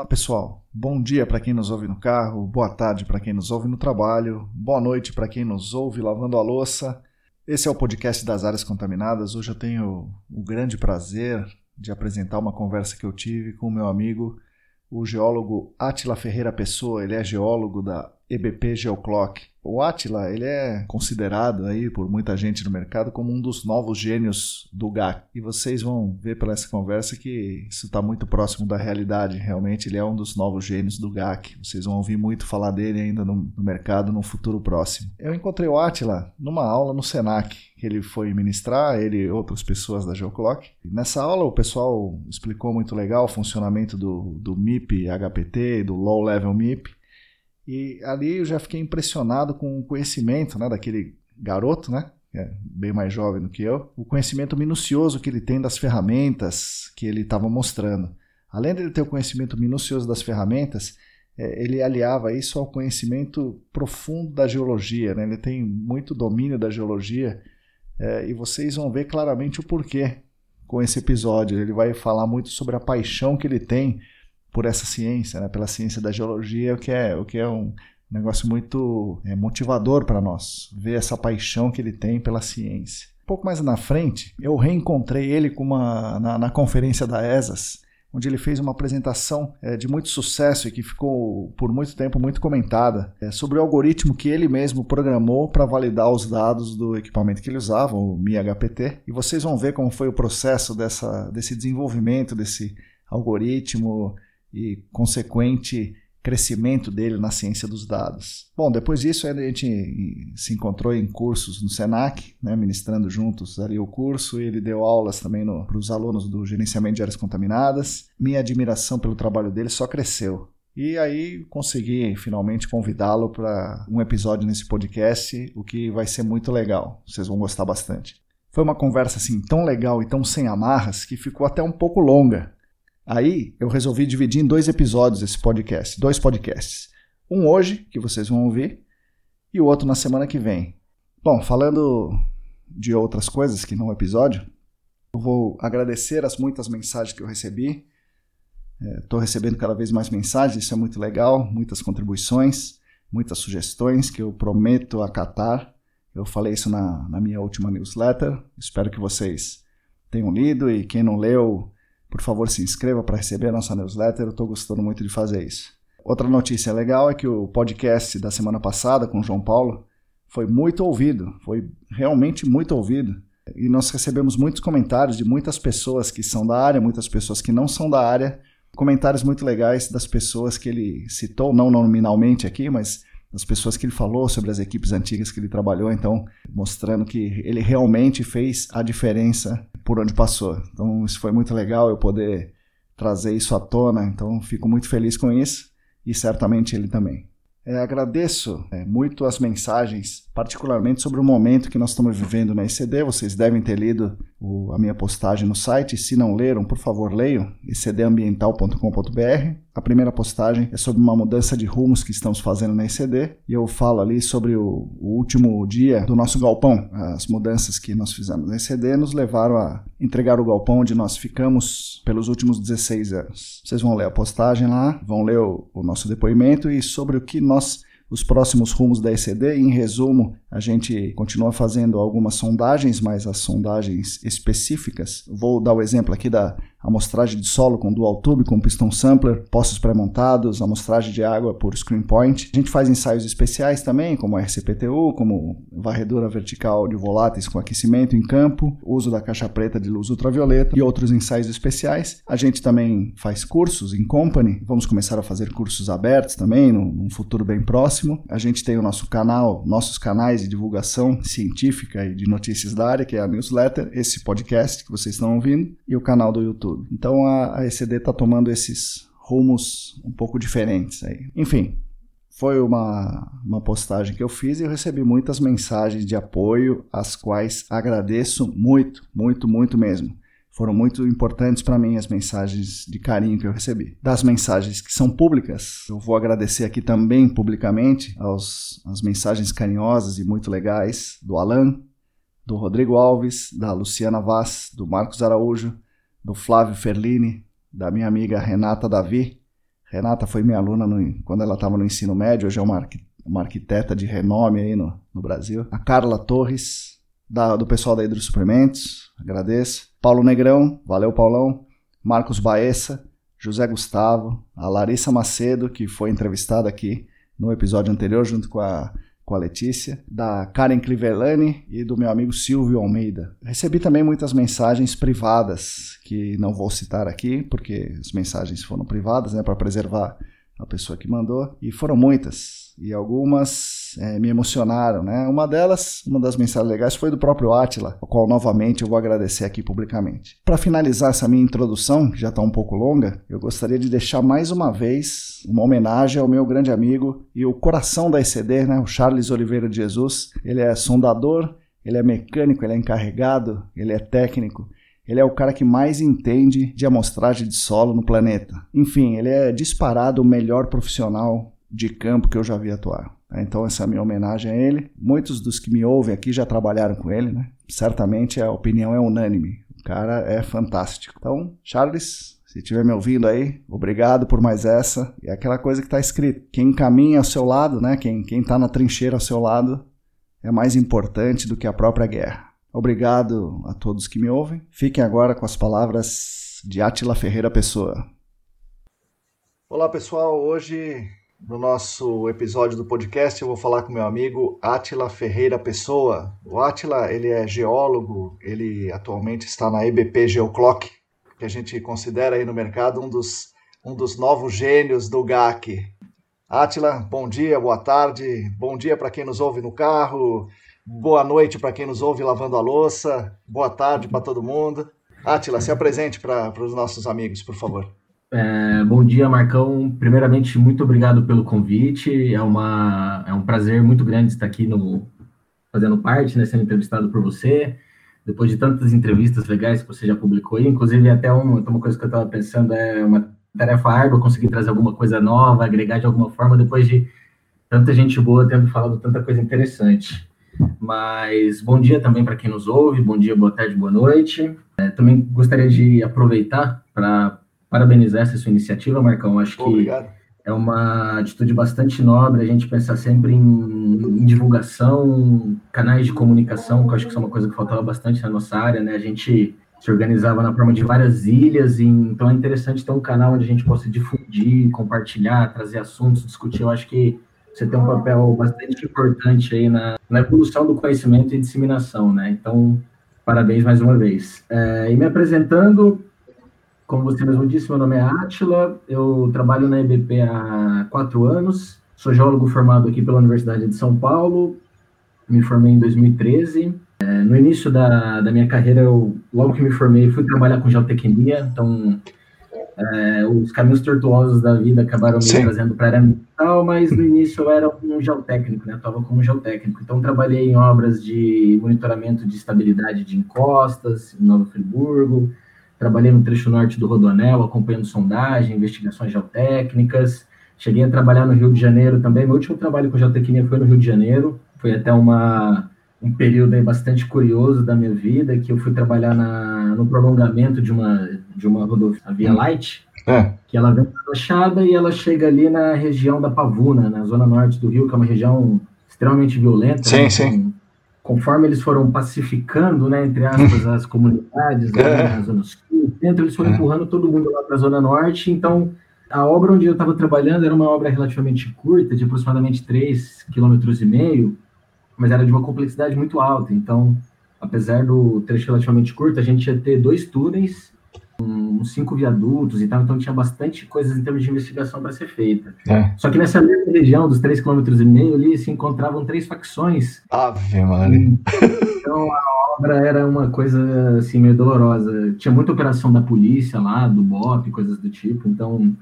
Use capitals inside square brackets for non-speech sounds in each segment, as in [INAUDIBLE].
Olá pessoal, bom dia para quem nos ouve no carro, boa tarde para quem nos ouve no trabalho, boa noite para quem nos ouve lavando a louça. Esse é o podcast das áreas contaminadas. Hoje eu tenho o grande prazer de apresentar uma conversa que eu tive com o meu amigo, o geólogo Atila Ferreira Pessoa. Ele é geólogo da EBP Geoclock. O Atila, ele é considerado aí por muita gente no mercado como um dos novos gênios do GAC. E vocês vão ver pela essa conversa que isso está muito próximo da realidade. Realmente ele é um dos novos gênios do GAC. Vocês vão ouvir muito falar dele ainda no, no mercado no futuro próximo. Eu encontrei o Atila numa aula no Senac, que ele foi ministrar, ele e outras pessoas da Geoclock. Nessa aula o pessoal explicou muito legal o funcionamento do, do MIP HPT, do Low Level MIP. E ali eu já fiquei impressionado com o conhecimento né, daquele garoto, né? É bem mais jovem do que eu, o conhecimento minucioso que ele tem das ferramentas que ele estava mostrando. Além de ele ter o conhecimento minucioso das ferramentas, é, ele aliava isso ao conhecimento profundo da geologia. Né? Ele tem muito domínio da geologia é, e vocês vão ver claramente o porquê com esse episódio. Ele vai falar muito sobre a paixão que ele tem por essa ciência, né, pela ciência da geologia, o que é, o que é um negócio muito é, motivador para nós, ver essa paixão que ele tem pela ciência. Um pouco mais na frente, eu reencontrei ele com uma, na, na conferência da ESAS, onde ele fez uma apresentação é, de muito sucesso e que ficou por muito tempo muito comentada é, sobre o algoritmo que ele mesmo programou para validar os dados do equipamento que ele usava, o MiHPT. E vocês vão ver como foi o processo dessa, desse desenvolvimento desse algoritmo, e consequente crescimento dele na ciência dos dados. Bom, depois disso a gente se encontrou em cursos no Senac, né, ministrando juntos ali o curso, ele deu aulas também para os alunos do gerenciamento de áreas contaminadas. Minha admiração pelo trabalho dele só cresceu. E aí consegui finalmente convidá-lo para um episódio nesse podcast, o que vai ser muito legal. Vocês vão gostar bastante. Foi uma conversa assim tão legal e tão sem amarras que ficou até um pouco longa, Aí eu resolvi dividir em dois episódios esse podcast, dois podcasts. Um hoje, que vocês vão ouvir, e o outro na semana que vem. Bom, falando de outras coisas que não o episódio, eu vou agradecer as muitas mensagens que eu recebi. Estou é, recebendo cada vez mais mensagens, isso é muito legal, muitas contribuições, muitas sugestões que eu prometo acatar. Eu falei isso na, na minha última newsletter, espero que vocês tenham lido e quem não leu, por favor, se inscreva para receber a nossa newsletter. Eu estou gostando muito de fazer isso. Outra notícia legal é que o podcast da semana passada com o João Paulo foi muito ouvido, foi realmente muito ouvido. E nós recebemos muitos comentários de muitas pessoas que são da área, muitas pessoas que não são da área, comentários muito legais das pessoas que ele citou, não nominalmente aqui, mas das pessoas que ele falou sobre as equipes antigas que ele trabalhou, então mostrando que ele realmente fez a diferença por onde passou. Então isso foi muito legal eu poder trazer isso à tona, então fico muito feliz com isso e certamente ele também. É, agradeço é, muito as mensagens, particularmente sobre o momento que nós estamos vivendo na ECD. Vocês devem ter lido o, a minha postagem no site. Se não leram, por favor, leiam ecdambiental.com.br. A primeira postagem é sobre uma mudança de rumos que estamos fazendo na ECD e eu falo ali sobre o, o último dia do nosso galpão. As mudanças que nós fizemos na ECD nos levaram a entregar o galpão onde nós ficamos pelos últimos 16 anos. Vocês vão ler a postagem lá, vão ler o, o nosso depoimento e sobre o que nós os próximos rumos da ECD. Em resumo, a gente continua fazendo algumas sondagens, mas as sondagens específicas. Vou dar o exemplo aqui da, amostragem de solo com dual tube, com piston sampler, postos pré-montados, amostragem de água por screen point. A gente faz ensaios especiais também, como RCPTU, como varredura vertical de voláteis com aquecimento em campo, uso da caixa preta de luz ultravioleta e outros ensaios especiais. A gente também faz cursos em company, vamos começar a fazer cursos abertos também, num futuro bem próximo. A gente tem o nosso canal, nossos canais de divulgação científica e de notícias da área, que é a newsletter, esse podcast que vocês estão ouvindo, e o canal do YouTube tudo. Então a, a ECD está tomando esses rumos um pouco diferentes aí. Enfim, foi uma, uma postagem que eu fiz e eu recebi muitas mensagens de apoio, as quais agradeço muito, muito, muito mesmo. Foram muito importantes para mim as mensagens de carinho que eu recebi. Das mensagens que são públicas, eu vou agradecer aqui também publicamente aos, as mensagens carinhosas e muito legais do Alan, do Rodrigo Alves, da Luciana Vaz, do Marcos Araújo, do Flávio Ferlini, da minha amiga Renata Davi. Renata foi minha aluna no, quando ela estava no ensino médio, hoje é uma, uma arquiteta de renome aí no, no Brasil. A Carla Torres, da, do pessoal da Hidro Suprimentos, agradeço. Paulo Negrão, valeu Paulão. Marcos Baessa, José Gustavo, a Larissa Macedo, que foi entrevistada aqui no episódio anterior, junto com a com a Letícia, da Karen Clivelani e do meu amigo Silvio Almeida. Recebi também muitas mensagens privadas, que não vou citar aqui, porque as mensagens foram privadas, né, para preservar a pessoa que mandou, e foram muitas, e algumas é, me emocionaram, né? Uma delas, uma das mensagens legais foi do próprio Atila, ao qual novamente eu vou agradecer aqui publicamente. Para finalizar essa minha introdução, que já está um pouco longa, eu gostaria de deixar mais uma vez uma homenagem ao meu grande amigo e o coração da ECD, né? O Charles Oliveira de Jesus. Ele é sondador, ele é mecânico, ele é encarregado, ele é técnico ele é o cara que mais entende de amostragem de solo no planeta. Enfim, ele é disparado o melhor profissional de campo que eu já vi atuar. Então, essa é a minha homenagem a ele. Muitos dos que me ouvem aqui já trabalharam com ele, né? Certamente a opinião é unânime. O cara é fantástico. Então, Charles, se estiver me ouvindo aí, obrigado por mais essa. E é aquela coisa que está escrito: quem caminha ao seu lado, né? Quem está na trincheira ao seu lado, é mais importante do que a própria guerra. Obrigado a todos que me ouvem. Fiquem agora com as palavras de Atila Ferreira Pessoa. Olá pessoal, hoje no nosso episódio do podcast eu vou falar com meu amigo Atila Ferreira Pessoa. O Atila, ele é geólogo, ele atualmente está na EBP Geoclock, que a gente considera aí no mercado um dos, um dos novos gênios do GAC. Atila, bom dia, boa tarde, bom dia para quem nos ouve no carro, Boa noite para quem nos ouve lavando a louça. Boa tarde para todo mundo. Atila, se apresente para os nossos amigos, por favor. É, bom dia, Marcão. Primeiramente, muito obrigado pelo convite. É, uma, é um prazer muito grande estar aqui no, fazendo parte, né, sendo entrevistado por você. Depois de tantas entrevistas legais que você já publicou inclusive até uma, uma coisa que eu estava pensando é uma tarefa árdua conseguir trazer alguma coisa nova, agregar de alguma forma, depois de tanta gente boa tendo falado tanta coisa interessante. Mas bom dia também para quem nos ouve, bom dia, boa tarde, boa noite. É, também gostaria de aproveitar para parabenizar essa sua iniciativa, Marcão. Acho que Obrigado. é uma atitude bastante nobre a gente pensar sempre em, em, divulgação, canais de comunicação, que eu acho que isso é uma coisa que faltava bastante na nossa área, né? A gente se organizava na forma de várias ilhas, e, então é interessante ter um canal onde a gente possa difundir, compartilhar, trazer assuntos, discutir. Eu acho que você tem um papel bastante importante aí na, na evolução do conhecimento e disseminação, né? Então, parabéns mais uma vez. É, e me apresentando, como você mesmo disse, meu nome é Atila, eu trabalho na EBP há quatro anos, sou geólogo formado aqui pela Universidade de São Paulo, me formei em 2013. É, no início da, da minha carreira, eu, logo que me formei, fui trabalhar com geotecnia, então é, os caminhos tortuosos da vida acabaram me Sim. trazendo para a área ambiental, mas no início eu era um geotécnico, né? Estava como geotécnico. Então trabalhei em obras de monitoramento de estabilidade de encostas em Nova Friburgo, trabalhei no trecho norte do Rodoanel, acompanhando sondagem, investigações geotécnicas. Cheguei a trabalhar no Rio de Janeiro também. Meu último trabalho com geotecnia foi no Rio de Janeiro. Foi até uma um período aí bastante curioso da minha vida, que eu fui trabalhar na, no prolongamento de uma, de uma rodovia Via Light, é. que ela vem da Baixada e ela chega ali na região da Pavuna, na zona norte do Rio, que é uma região extremamente violenta. Sim, né? sim. Conforme eles foram pacificando, né, entre aspas, [LAUGHS] as comunidades é. na Zona Sul, dentro, eles foram é. empurrando todo mundo lá para a Zona Norte. Então, a obra onde eu estava trabalhando era uma obra relativamente curta, de aproximadamente 3,5 km, mas era de uma complexidade muito alta. Então, apesar do trecho relativamente curto, a gente ia ter dois túneis, uns cinco viadutos e tal, então tinha bastante coisas em termos de investigação para ser feita. É. Só que nessa mesma região, dos 3,5 km ali, se encontravam três facções. Ave, mano. Então a obra era uma coisa assim meio dolorosa. Tinha muita operação da polícia lá, do BOP, coisas do tipo, então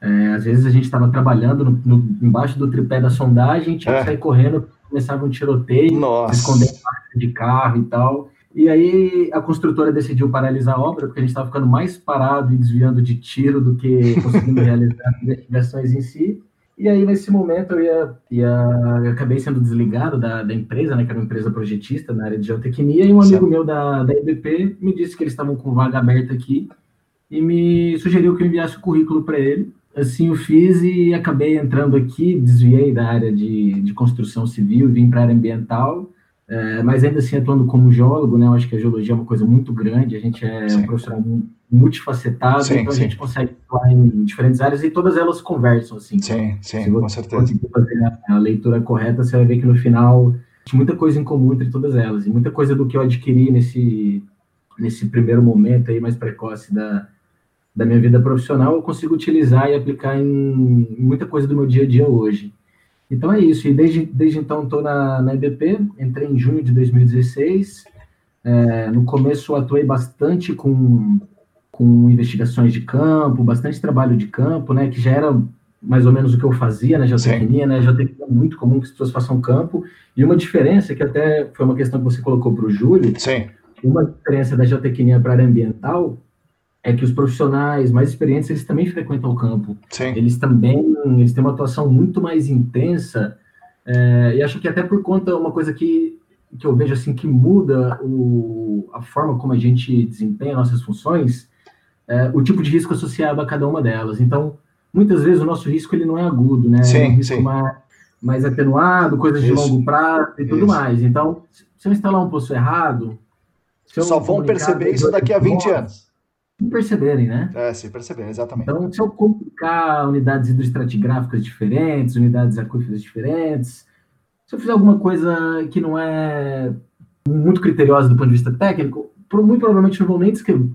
é, às vezes a gente estava trabalhando no, no, embaixo do tripé da sondagem, tinha que é. sair correndo, começava um tiroteio, Nossa. esconder de carro e tal. E aí a construtora decidiu paralisar a obra, porque a gente estava ficando mais parado e desviando de tiro do que conseguindo [LAUGHS] realizar as investigações em si. E aí, nesse momento, eu, ia, ia, eu acabei sendo desligado da, da empresa, né, que era uma empresa projetista na área de geotecnia, e um amigo meu da, da EBP me disse que eles estavam com vaga aberta aqui e me sugeriu que eu enviasse o currículo para ele. Assim eu fiz e acabei entrando aqui, desviei da área de, de construção civil, vim para a área ambiental, é, mas ainda assim atuando como geólogo, né? Eu acho que a geologia é uma coisa muito grande, a gente é sim. um profissional multifacetado, sim, então sim. a gente consegue atuar em diferentes áreas e todas elas conversam, assim. Sim, sim, com certeza. Se fazer a, leitura correta, você vai ver que no final tem muita coisa em comum entre todas elas, e muita coisa do que eu adquiri nesse, nesse primeiro momento aí mais precoce da, da minha vida profissional, eu consigo utilizar e aplicar em muita coisa do meu dia a dia hoje. Então é isso, e desde, desde então estou na, na EBP, entrei em junho de 2016, é, no começo atuei bastante com, com investigações de campo, bastante trabalho de campo, né, que já era mais ou menos o que eu fazia na geotecnia, né, geotecnia é muito comum que as pessoas façam campo, e uma diferença, que até foi uma questão que você colocou para o Júlio, Sim. uma diferença da geotecnia para a área ambiental é que os profissionais mais experientes eles também frequentam o campo. Sim. Eles também eles têm uma atuação muito mais intensa é, e acho que até por conta uma coisa que, que eu vejo assim que muda o, a forma como a gente desempenha nossas funções, é, o tipo de risco associado a cada uma delas. Então, muitas vezes o nosso risco ele não é agudo, né? Sim, é um risco sim. Mais, mais atenuado, coisas Isso. de longo prazo e tudo Isso. mais. Então, se eu instalar um poço errado, só vão perceber isso daqui a 20 anos sem perceberem, né? É, sem perceberem, exatamente. Então, se eu complicar unidades hidroestratigráficas diferentes, unidades aquíferas diferentes, se eu fizer alguma coisa que não é muito criteriosa do ponto de vista técnico, muito provavelmente não vão nem,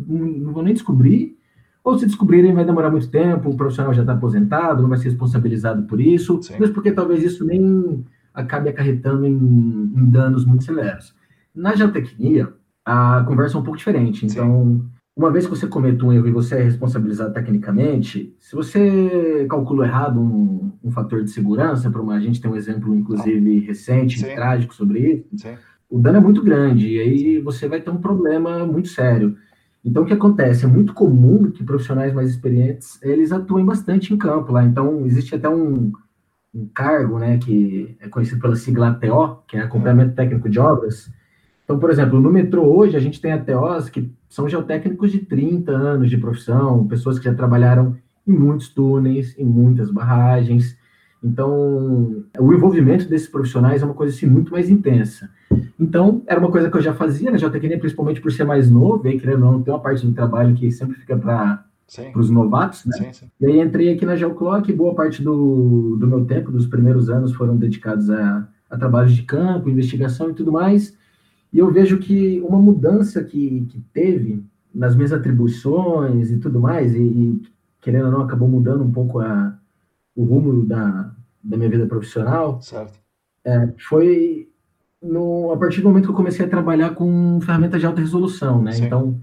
não vão nem descobrir, ou se descobrirem vai demorar muito tempo, o profissional já está aposentado, não vai ser responsabilizado por isso, Sim. mas porque talvez isso nem acabe acarretando em, em danos muito severos. Na geotecnia, a conversa é um pouco diferente, então... Sim uma vez que você comete um erro e você é responsabilizado tecnicamente, se você calculou errado um, um fator de segurança, para uma a gente tem um exemplo, inclusive, recente, Sim. trágico sobre isso, Sim. o dano é muito grande, e aí você vai ter um problema muito sério. Então, o que acontece? É muito comum que profissionais mais experientes, eles atuem bastante em campo lá. Então, existe até um, um cargo, né, que é conhecido pela sigla ATO, que é Acompanhamento Técnico de Obras, então, por exemplo, no metrô hoje a gente tem ATOs que são geotécnicos de 30 anos de profissão, pessoas que já trabalharam em muitos túneis, em muitas barragens. Então, o envolvimento desses profissionais é uma coisa assim, muito mais intensa. Então, era uma coisa que eu já fazia na geotecnia, principalmente por ser mais novo, e querendo ou não, tem uma parte do trabalho que sempre fica para os novatos, né? Sim, sim. E aí entrei aqui na Geoclock, boa parte do, do meu tempo, dos primeiros anos, foram dedicados a, a trabalhos de campo, investigação e tudo mais. E eu vejo que uma mudança que, que teve nas minhas atribuições e tudo mais, e, e querendo ou não, acabou mudando um pouco a, o rumo da, da minha vida profissional, é, foi no, a partir do momento que eu comecei a trabalhar com ferramentas de alta resolução, né? Sim. Então,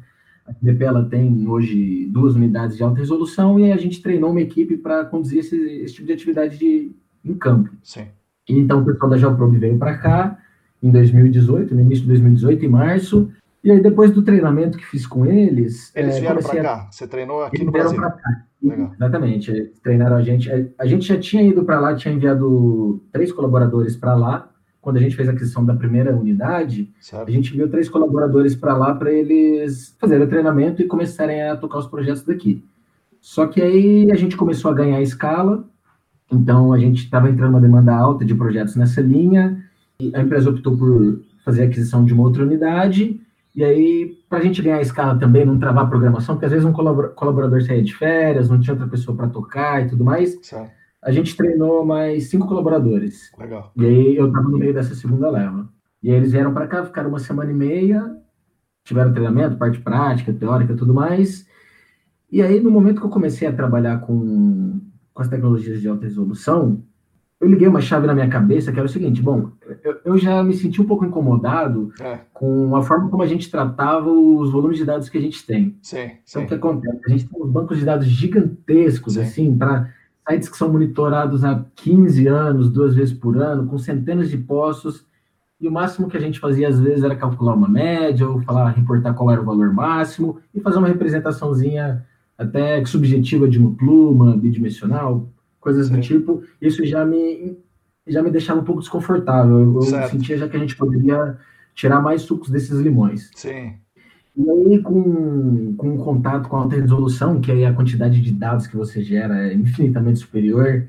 a DP ela tem hoje duas unidades de alta resolução e a gente treinou uma equipe para conduzir esse, esse, tipo de atividade de, em campo. Sim. Então, o pessoal da Geoprobe veio para cá, em 2018, no início de 2018, em março. E aí, depois do treinamento que fiz com eles. Eles é, vieram para cá? A... Você treinou aqui eles no Brasil? Cá. Legal. Exatamente. treinaram a gente. A gente já tinha ido para lá, tinha enviado três colaboradores para lá. Quando a gente fez a aquisição da primeira unidade, certo. a gente enviou três colaboradores para lá para eles fazerem o treinamento e começarem a tocar os projetos daqui. Só que aí a gente começou a ganhar escala, então a gente estava entrando uma demanda alta de projetos nessa linha, a empresa optou por fazer a aquisição de uma outra unidade, E aí, para a gente ganhar escala também, não travar a programação, porque às vezes um colaborador saía de férias, não tinha outra pessoa para tocar e tudo mais. Certo. A gente treinou mais cinco colaboradores. Legal. E aí eu estava no meio dessa segunda leva. E aí eles vieram para cá, ficaram uma semana e meia, tiveram treinamento, parte prática, teórica, tudo mais. E aí, no momento que eu comecei a trabalhar com, com as tecnologias de alta resolução, eu liguei uma chave na minha cabeça que era o seguinte: bom, eu, eu já me senti um pouco incomodado é. com a forma como a gente tratava os volumes de dados que a gente tem. Sim, então, sim. o que acontece? A gente tem uns bancos de dados gigantescos, sim. assim, para sites que são monitorados há 15 anos, duas vezes por ano, com centenas de postos, e o máximo que a gente fazia às vezes era calcular uma média, ou falar, reportar qual era o valor máximo, e fazer uma representaçãozinha até subjetiva de uma pluma, bidimensional, coisas Sim. do tipo. Isso já me, já me deixava um pouco desconfortável. Eu, eu sentia já que a gente poderia tirar mais sucos desses limões. Sim. E aí, com, com um contato com alta resolução, que aí a quantidade de dados que você gera é infinitamente superior,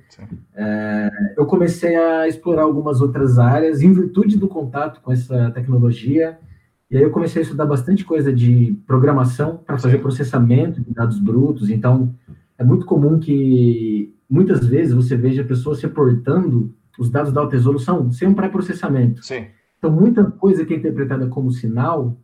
é, eu comecei a explorar algumas outras áreas em virtude do contato com essa tecnologia. E aí eu comecei a estudar bastante coisa de programação para fazer Sim. processamento de dados brutos. Então, é muito comum que muitas vezes você veja pessoas reportando os dados da alta resolução sem um pré-processamento. Então, muita coisa que é interpretada como sinal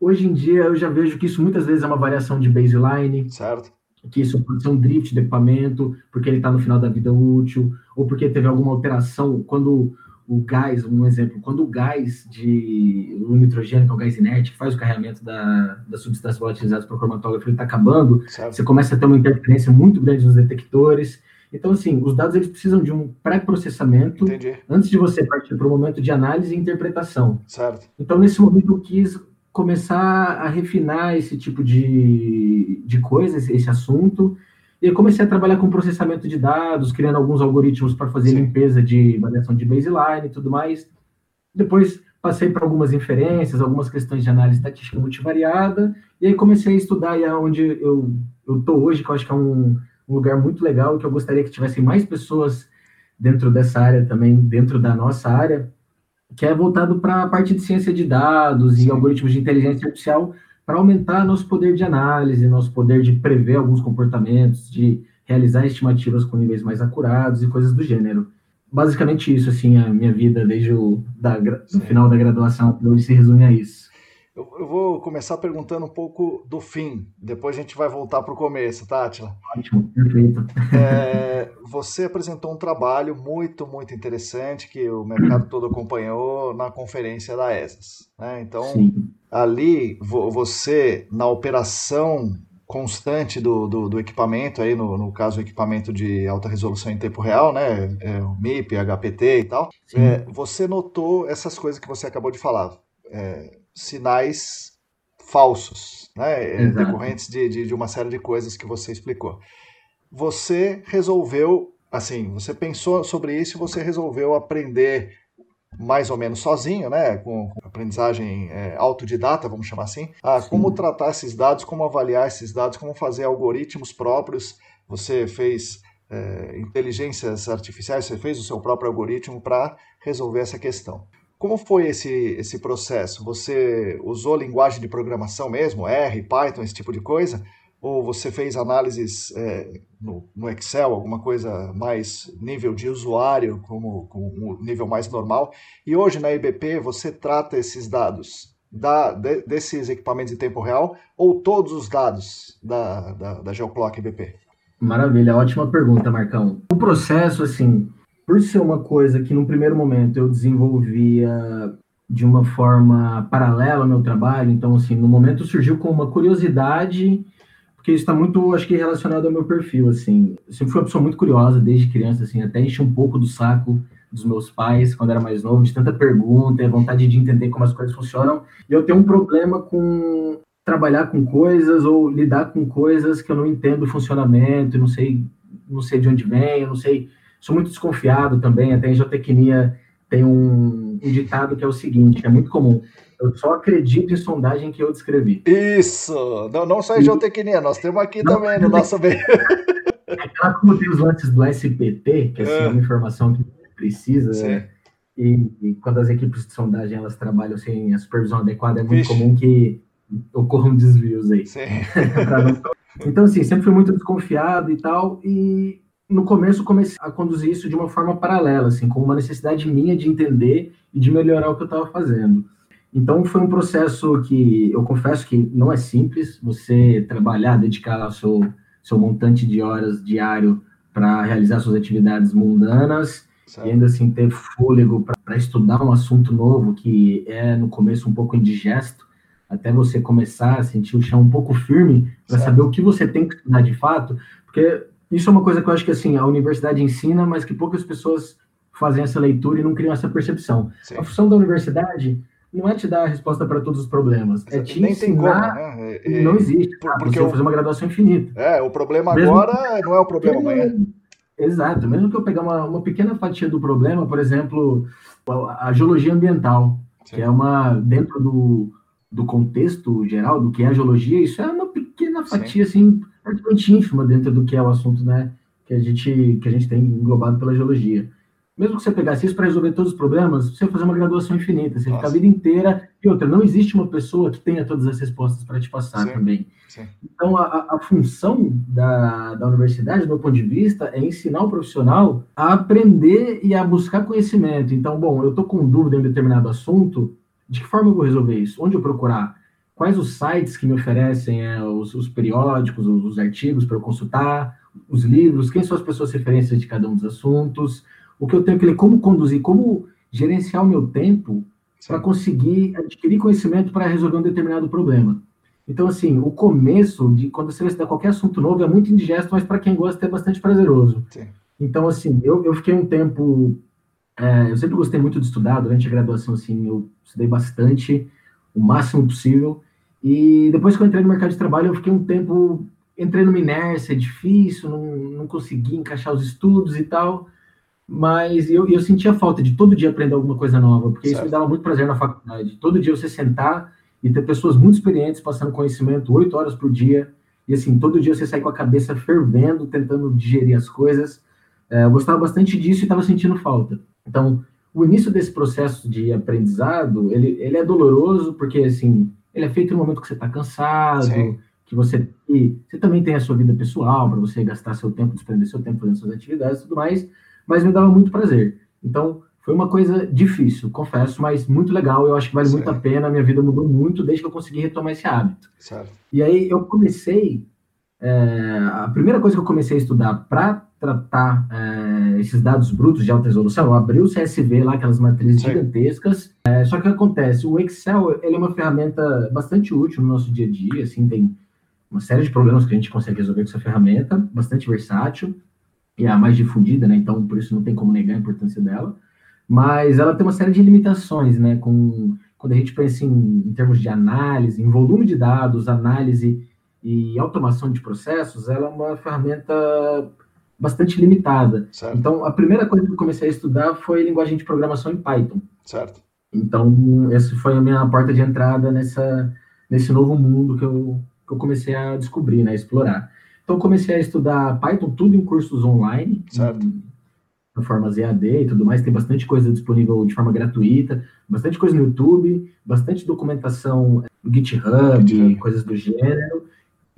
Hoje em dia eu já vejo que isso muitas vezes é uma variação de baseline. Certo. Que isso pode ser um drift de equipamento, porque ele está no final da vida útil, ou porque teve alguma alteração quando o gás, um exemplo, quando o gás de o nitrogênio, que é o gás inerte, que faz o carregamento da, das substâncias volatilizadas para o cromatógrafo, ele está acabando, certo. você começa a ter uma interferência muito grande nos detectores. Então, assim, os dados eles precisam de um pré-processamento antes de você partir para o momento de análise e interpretação. Certo. Então, nesse momento, eu quis começar a refinar esse tipo de, de coisa, esse, esse assunto. E eu comecei a trabalhar com processamento de dados, criando alguns algoritmos para fazer Sim. limpeza de variação de baseline e tudo mais. Depois passei para algumas inferências, algumas questões de análise estatística multivariada, e aí comecei a estudar e é onde eu estou hoje, que eu acho que é um, um lugar muito legal, que eu gostaria que tivessem mais pessoas dentro dessa área também, dentro da nossa área, que é voltado para a parte de ciência de dados Sim. e algoritmos de inteligência artificial para aumentar nosso poder de análise, nosso poder de prever alguns comportamentos, de realizar estimativas com níveis mais acurados e coisas do gênero. Basicamente isso, assim, a minha vida desde o da, final da graduação, hoje se resume a isso. Eu, eu, vou começar perguntando um pouco do fim, depois a gente vai voltar para o começo, tá, Atila? Ótimo, perfeito. É, você apresentou um trabalho muito, muito interessante que o mercado todo acompanhou na conferência da ESAS. Né? Então, Sim. ali, você, na operação constante do, do, do, equipamento, aí no, no caso o equipamento de alta resolução em tempo real, né, é, o MIP, HPT e tal, é, você notou essas coisas que você acabou de falar. É, sinais falsos, né, Exato. decorrentes de, de, de uma série de coisas que você explicou. Você resolveu, assim, você pensou sobre isso e você resolveu aprender mais ou menos sozinho, né, com, com aprendizagem é, autodidata, vamos chamar assim, a como tratar esses dados, como avaliar esses dados, como fazer algoritmos próprios. Você fez é, inteligências artificiais, você fez o seu próprio algoritmo para resolver essa questão. Como foi esse, esse processo? Você usou linguagem de programação mesmo, R, Python, esse tipo de coisa? Ou você fez análises é, no, no, Excel, alguma coisa mais nível de usuário, como, como um nível mais normal? E hoje na IBP você trata esses dados da, de, desses equipamentos em tempo real ou todos os dados da, da, da Geoclock IBP? Maravilha, ótima pergunta, Marcão. O processo, assim, por ser uma coisa que no primeiro momento eu desenvolvia de uma forma paralela ao meu trabalho, então assim, no momento surgiu com uma curiosidade, porque isso está muito, acho que relacionado ao meu perfil, assim, eu sempre fui uma pessoa muito curiosa desde criança, assim, até enchi um pouco do saco dos meus pais quando era mais novo, de tanta pergunta, vontade de entender como as coisas funcionam, e eu tenho um problema com trabalhar com coisas ou lidar com coisas que eu não entendo o funcionamento, não sei, não sei de onde vem, eu não sei Sou muito desconfiado também, até em geotecnia tem um, um ditado que é o seguinte, é muito comum, eu só acredito em sondagem que eu descrevi. Isso! Não, não só em geotecnia, nós temos aqui não, também no nosso meio. [LAUGHS] É claro como tem os lances do SPT, que é, assim, é. uma informação que precisa, né? e, e, quando as equipes de sondagem elas trabalham sem a supervisão adequada, é muito Vixe. comum que ocorram desvios aí. [LAUGHS] então, assim, sempre fui muito desconfiado e tal, e no começo comecei a conduzir isso de uma forma paralela, assim, com uma necessidade minha de entender e de melhorar o que eu estava fazendo. Então foi um processo que eu confesso que não é simples você trabalhar, dedicar o seu, seu montante de horas diário para realizar suas atividades mundanas certo. e ainda assim ter fôlego para estudar um assunto novo que é no começo um pouco indigesto, até você começar a sentir o chão um pouco firme para saber o que você tem que estudar de fato, porque isso é uma coisa que eu acho que assim a universidade ensina, mas que poucas pessoas fazem essa leitura e não criam essa percepção. Sim. A função da universidade não é te dar a resposta para todos os problemas, é te Nem ensinar. Tem como, né? Não existe. Por, porque eu... fazer uma graduação infinita. É, o problema mesmo agora não é o problema amanhã. Exato. Mesmo que eu pegar uma, uma pequena fatia do problema, por exemplo, a geologia ambiental, Sim. que é uma dentro do, do contexto geral do que é a geologia, isso é uma pequena fatia Sim. assim praticamente ínfima dentro do que é o assunto, né, que a gente que a gente tem englobado pela geologia mesmo que você pegasse isso para resolver todos os problemas, você fazer uma graduação infinita, você fica a vida inteira. E outra, não existe uma pessoa que tenha todas as respostas para te passar sim, também. Sim. Então, a, a, função da, da universidade, do meu ponto de vista, é ensinar o profissional a aprender e a buscar conhecimento. Então, bom, eu estou com dúvida em determinado assunto, de que forma eu vou resolver isso? Onde eu procurar? Quais os sites que me oferecem é, os, os periódicos, os, os artigos para eu consultar, os livros, quem são as pessoas referências de cada um dos assuntos? o que eu tenho que ler, como conduzir, como gerenciar o meu tempo para conseguir adquirir conhecimento para resolver um determinado problema. Então, assim, o começo de quando você vai estudar qualquer assunto novo é muito indigesto, mas para quem gosta é bastante prazeroso. Sim. Então, assim, eu, eu fiquei um tempo. É, eu sempre gostei muito de estudar, durante a graduação, assim, eu estudei bastante, o máximo possível. E depois que eu entrei no mercado de trabalho, eu fiquei um tempo. Entrei numa inércia difícil, não, não consegui encaixar os estudos e tal mas eu, eu sentia falta de todo dia aprender alguma coisa nova, porque certo. isso me dava muito prazer na faculdade. Todo dia você sentar e ter pessoas muito experientes passando conhecimento oito horas por dia, e assim, todo dia você sai com a cabeça fervendo, tentando digerir as coisas. É, eu gostava bastante disso e estava sentindo falta. Então, o início desse processo de aprendizado, ele, ele é doloroso, porque assim, ele é feito no momento que você está cansado, Sim. que você, e você também tem a sua vida pessoal, para você gastar seu tempo, desprender seu tempo fazendo suas atividades e tudo mais, mas me dava muito prazer. Então, foi uma coisa difícil, confesso, mas muito legal. Eu acho que vale certo. muito a pena. Minha vida mudou muito desde que eu consegui retomar esse hábito. Certo. E aí eu comecei. É, a primeira coisa que eu comecei a estudar para tratar é, esses dados brutos de alta resolução, eu abri o CSV lá, aquelas matrizes certo. gigantescas. É, só que o que acontece? O Excel ele é uma ferramenta bastante útil no nosso dia a dia. Assim, tem uma série de problemas que a gente consegue resolver com essa ferramenta, bastante versátil e é a mais difundida, né? Então, por isso não tem como negar a importância dela. Mas ela tem uma série de limitações, né? Com, quando a gente pensa em, em termos de análise, em volume de dados, análise e automação de processos, ela é uma ferramenta bastante limitada. Certo. Então, a primeira coisa que eu comecei a estudar foi linguagem de programação em Python. Certo. Então, essa foi a minha porta de entrada nessa, nesse novo mundo que eu, que eu comecei a descobrir, né, a explorar. Então, comecei a estudar Python tudo em cursos online, certo. Em, formas EAD e tudo mais. Tem bastante coisa disponível de forma gratuita, bastante coisa no YouTube, bastante documentação no GitHub, GitHub. coisas do gênero.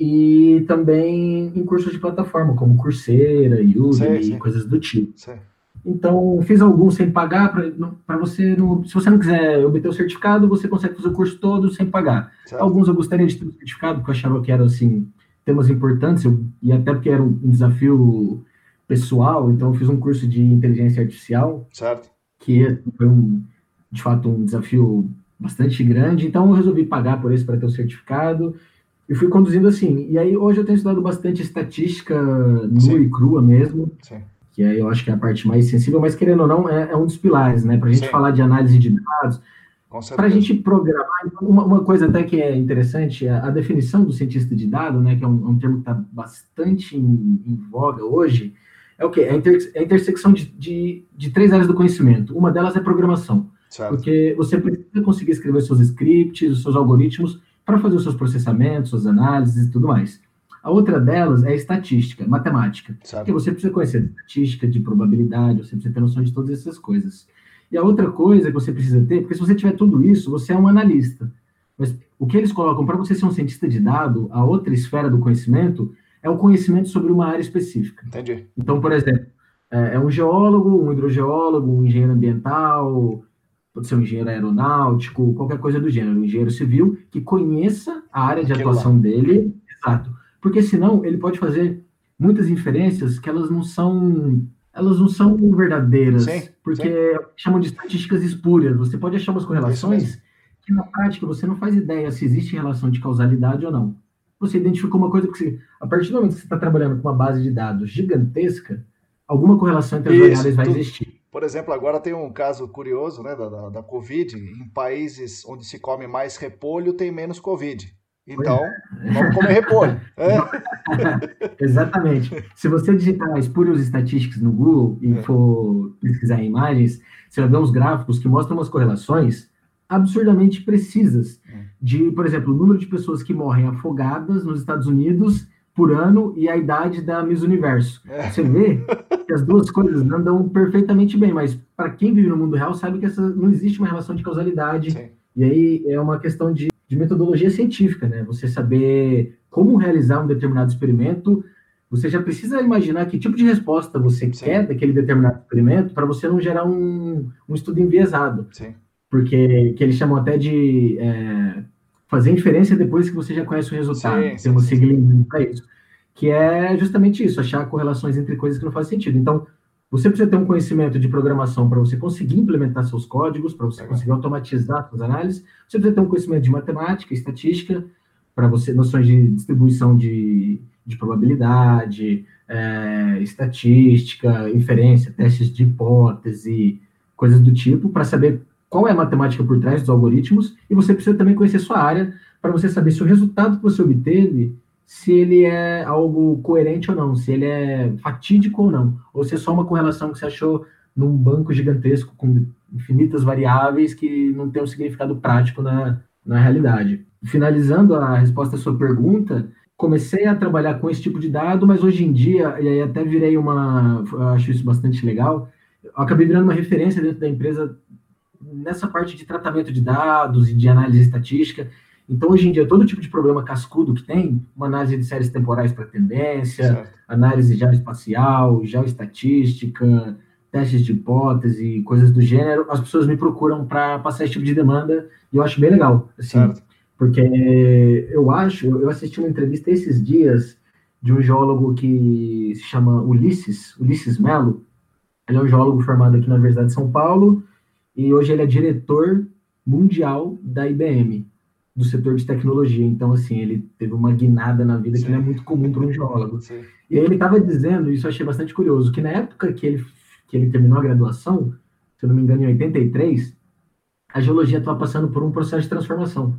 E também em cursos de plataforma, como Coursera, Udemy, coisas do tipo. Então, fiz alguns sem pagar, para você, não, se você não quiser obter o certificado, você consegue fazer o curso todo sem pagar. Alguns eu gostaria de ter o certificado, porque eu achava que era, assim, temas importantes, eu, e até porque era um desafio pessoal, então eu fiz um curso de inteligência artificial, certo. que foi um, de fato um desafio bastante grande, então eu resolvi pagar por isso para ter o certificado, e fui conduzindo assim. E aí hoje eu tenho estudado bastante estatística nua e crua mesmo, Sim. que aí eu acho que é a parte mais sensível, mas querendo ou não, é, é um dos pilares, né? Para a gente Sim. falar de análise de dados, para a gente programar, então, uma, uma, coisa até que é interessante, a, a definição do cientista de dados, né, que é um, um termo que está bastante em, em, voga hoje, é o quê? É a, inter, é a intersecção de, de, de, três áreas do conhecimento. Uma delas é programação, certo. porque você precisa conseguir escrever seus scripts, os seus algoritmos, para fazer os seus processamentos, suas análises e tudo mais. A outra delas é estatística, matemática, certo. porque você precisa conhecer estatística, de probabilidade, você precisa ter noção de todas essas coisas. E a outra coisa que você precisa ter, porque se você tiver tudo isso, você é um analista. Mas o que eles colocam para você ser um cientista de dado, a outra esfera do conhecimento é o conhecimento sobre uma área específica. Entendi. Então, por exemplo, é, é um geólogo, um hidrogeólogo, um engenheiro ambiental, pode ser um engenheiro aeronáutico, qualquer coisa do gênero, um engenheiro civil que conheça a área de Aquilo atuação lá. dele, exato. Porque senão ele pode fazer muitas inferências que elas não são elas não são verdadeiras, sim, porque sim. chamam de estatísticas espúrias. Você pode achar umas correlações que na prática você não faz ideia se existe relação de causalidade ou não. Você identificou uma coisa que você, a partir do momento que você está trabalhando com uma base de dados gigantesca, alguma correlação entre as variáveis vai existir. Por exemplo, agora tem um caso curioso né, da, da, da, Covid. Em países onde se come mais repolho, tem menos Covid. Então, é. vamos comer repolho. É. [LAUGHS] Exatamente. Se você digitar espúrios estatísticos no Google e é. for pesquisar imagens, você vai ver uns gráficos que mostram umas correlações absurdamente precisas é. de, por exemplo, o número de pessoas que morrem afogadas nos Estados Unidos por ano e a idade da Miss Universo. É. Você vê que as duas coisas andam perfeitamente bem, mas para quem vive no mundo real sabe que essa, não existe uma relação de causalidade. Sim. E aí é uma questão de, de metodologia científica, né? Você saber como realizar um determinado experimento, você já precisa imaginar que tipo de resposta você Sim. quer daquele determinado experimento para você não gerar um, um estudo enviesado. Sim. Porque que eles chamam até de é, fazer inferência depois que você já conhece o resultado. Sim, uma sigla para isso. Que é justamente isso, achar correlações entre coisas que não fazem sentido. Então, você precisa ter um conhecimento de programação para você conseguir implementar seus códigos, para você conseguir automatizar suas análises. Você precisa ter um conhecimento de matemática, estatística, para você, noções de distribuição de, de probabilidade, é, estatística, inferência, testes de hipótese, coisas do tipo, para saber qual é a matemática por trás dos algoritmos, e você precisa também conhecer sua área para você saber se o resultado que você obteve, se ele é algo coerente ou não, se ele é fatídico ou não, ou se é só uma correlação que você achou num banco gigantesco com infinitas variáveis que não tem um significado prático na, na realidade. Finalizando a resposta à sua pergunta, comecei a trabalhar com esse tipo de dado, mas hoje em dia, e aí até virei uma, acho isso bastante legal, acabei virando uma referência dentro da empresa nessa parte de tratamento de dados e de análise estatística. Então, hoje em dia, todo tipo de problema cascudo que tem, uma análise de séries temporais para tendência, certo. análise geoespacial, geoestatística, testes de hipótese, coisas do gênero, as pessoas me procuram para passar esse tipo de demanda e eu acho bem legal, assim, certo. porque eu acho, eu assisti uma entrevista esses dias de um geólogo que se chama Ulisses, Ulisses Melo, ele é um geólogo formado aqui na Universidade de São Paulo, e hoje ele é diretor mundial da IBM, do setor de tecnologia. Então, assim, ele teve uma guinada na vida Sim. que não é muito comum para um geólogo. Sim. E aí ele estava dizendo, isso eu achei bastante curioso, que na época que ele, que ele terminou a graduação, se eu não me engano, em 83, a geologia estava passando por um processo de transformação,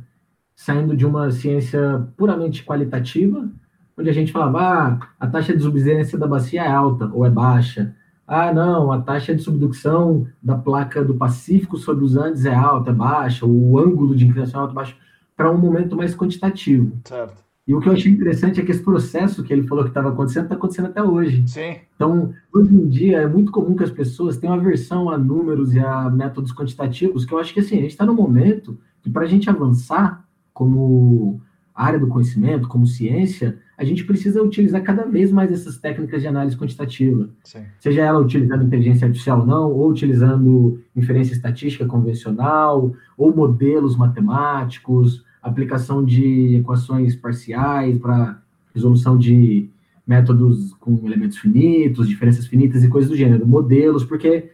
saindo de uma ciência puramente qualitativa, onde a gente falava, ah, a taxa de subsidência da bacia é alta ou é baixa, ah, não, a taxa de subducção da placa do Pacífico sobre os Andes é alta, é baixa, o ângulo de inclinação é alto, baixo, para um momento mais quantitativo. Certo. E o que eu achei interessante é que esse processo que ele falou que estava acontecendo, está acontecendo até hoje. Sim. Então, hoje em dia, é muito comum que as pessoas tenham aversão a números e a métodos quantitativos, que eu acho que assim, a gente está no momento que para a gente avançar como área do conhecimento, como ciência, a gente precisa utilizar cada vez mais essas técnicas de análise quantitativa. Sim. Seja ela utilizando inteligência artificial ou não, ou utilizando inferência estatística convencional, ou modelos matemáticos, aplicação de equações parciais para resolução de métodos com elementos finitos, diferenças finitas e coisas do gênero, modelos, porque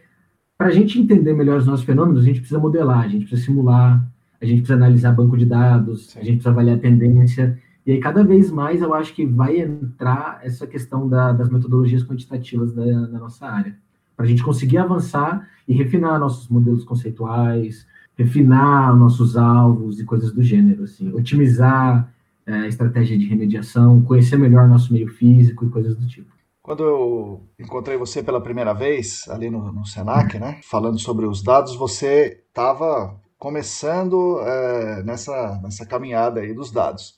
para a gente entender melhor os nossos fenômenos, a gente precisa modelar, a gente precisa simular, a gente precisa analisar banco de dados, Sim. a gente precisa avaliar a tendência, e aí, cada vez mais, eu acho que vai entrar essa questão da, das metodologias quantitativas da, da nossa área, para a gente conseguir avançar e refinar nossos modelos conceituais, refinar nossos alvos e coisas do gênero, assim, otimizar é, a estratégia de remediação, conhecer melhor nosso meio físico e coisas do tipo. Quando eu encontrei você pela primeira vez ali no, no Senac, né, falando sobre os dados, você estava começando é, nessa, nessa caminhada aí dos dados.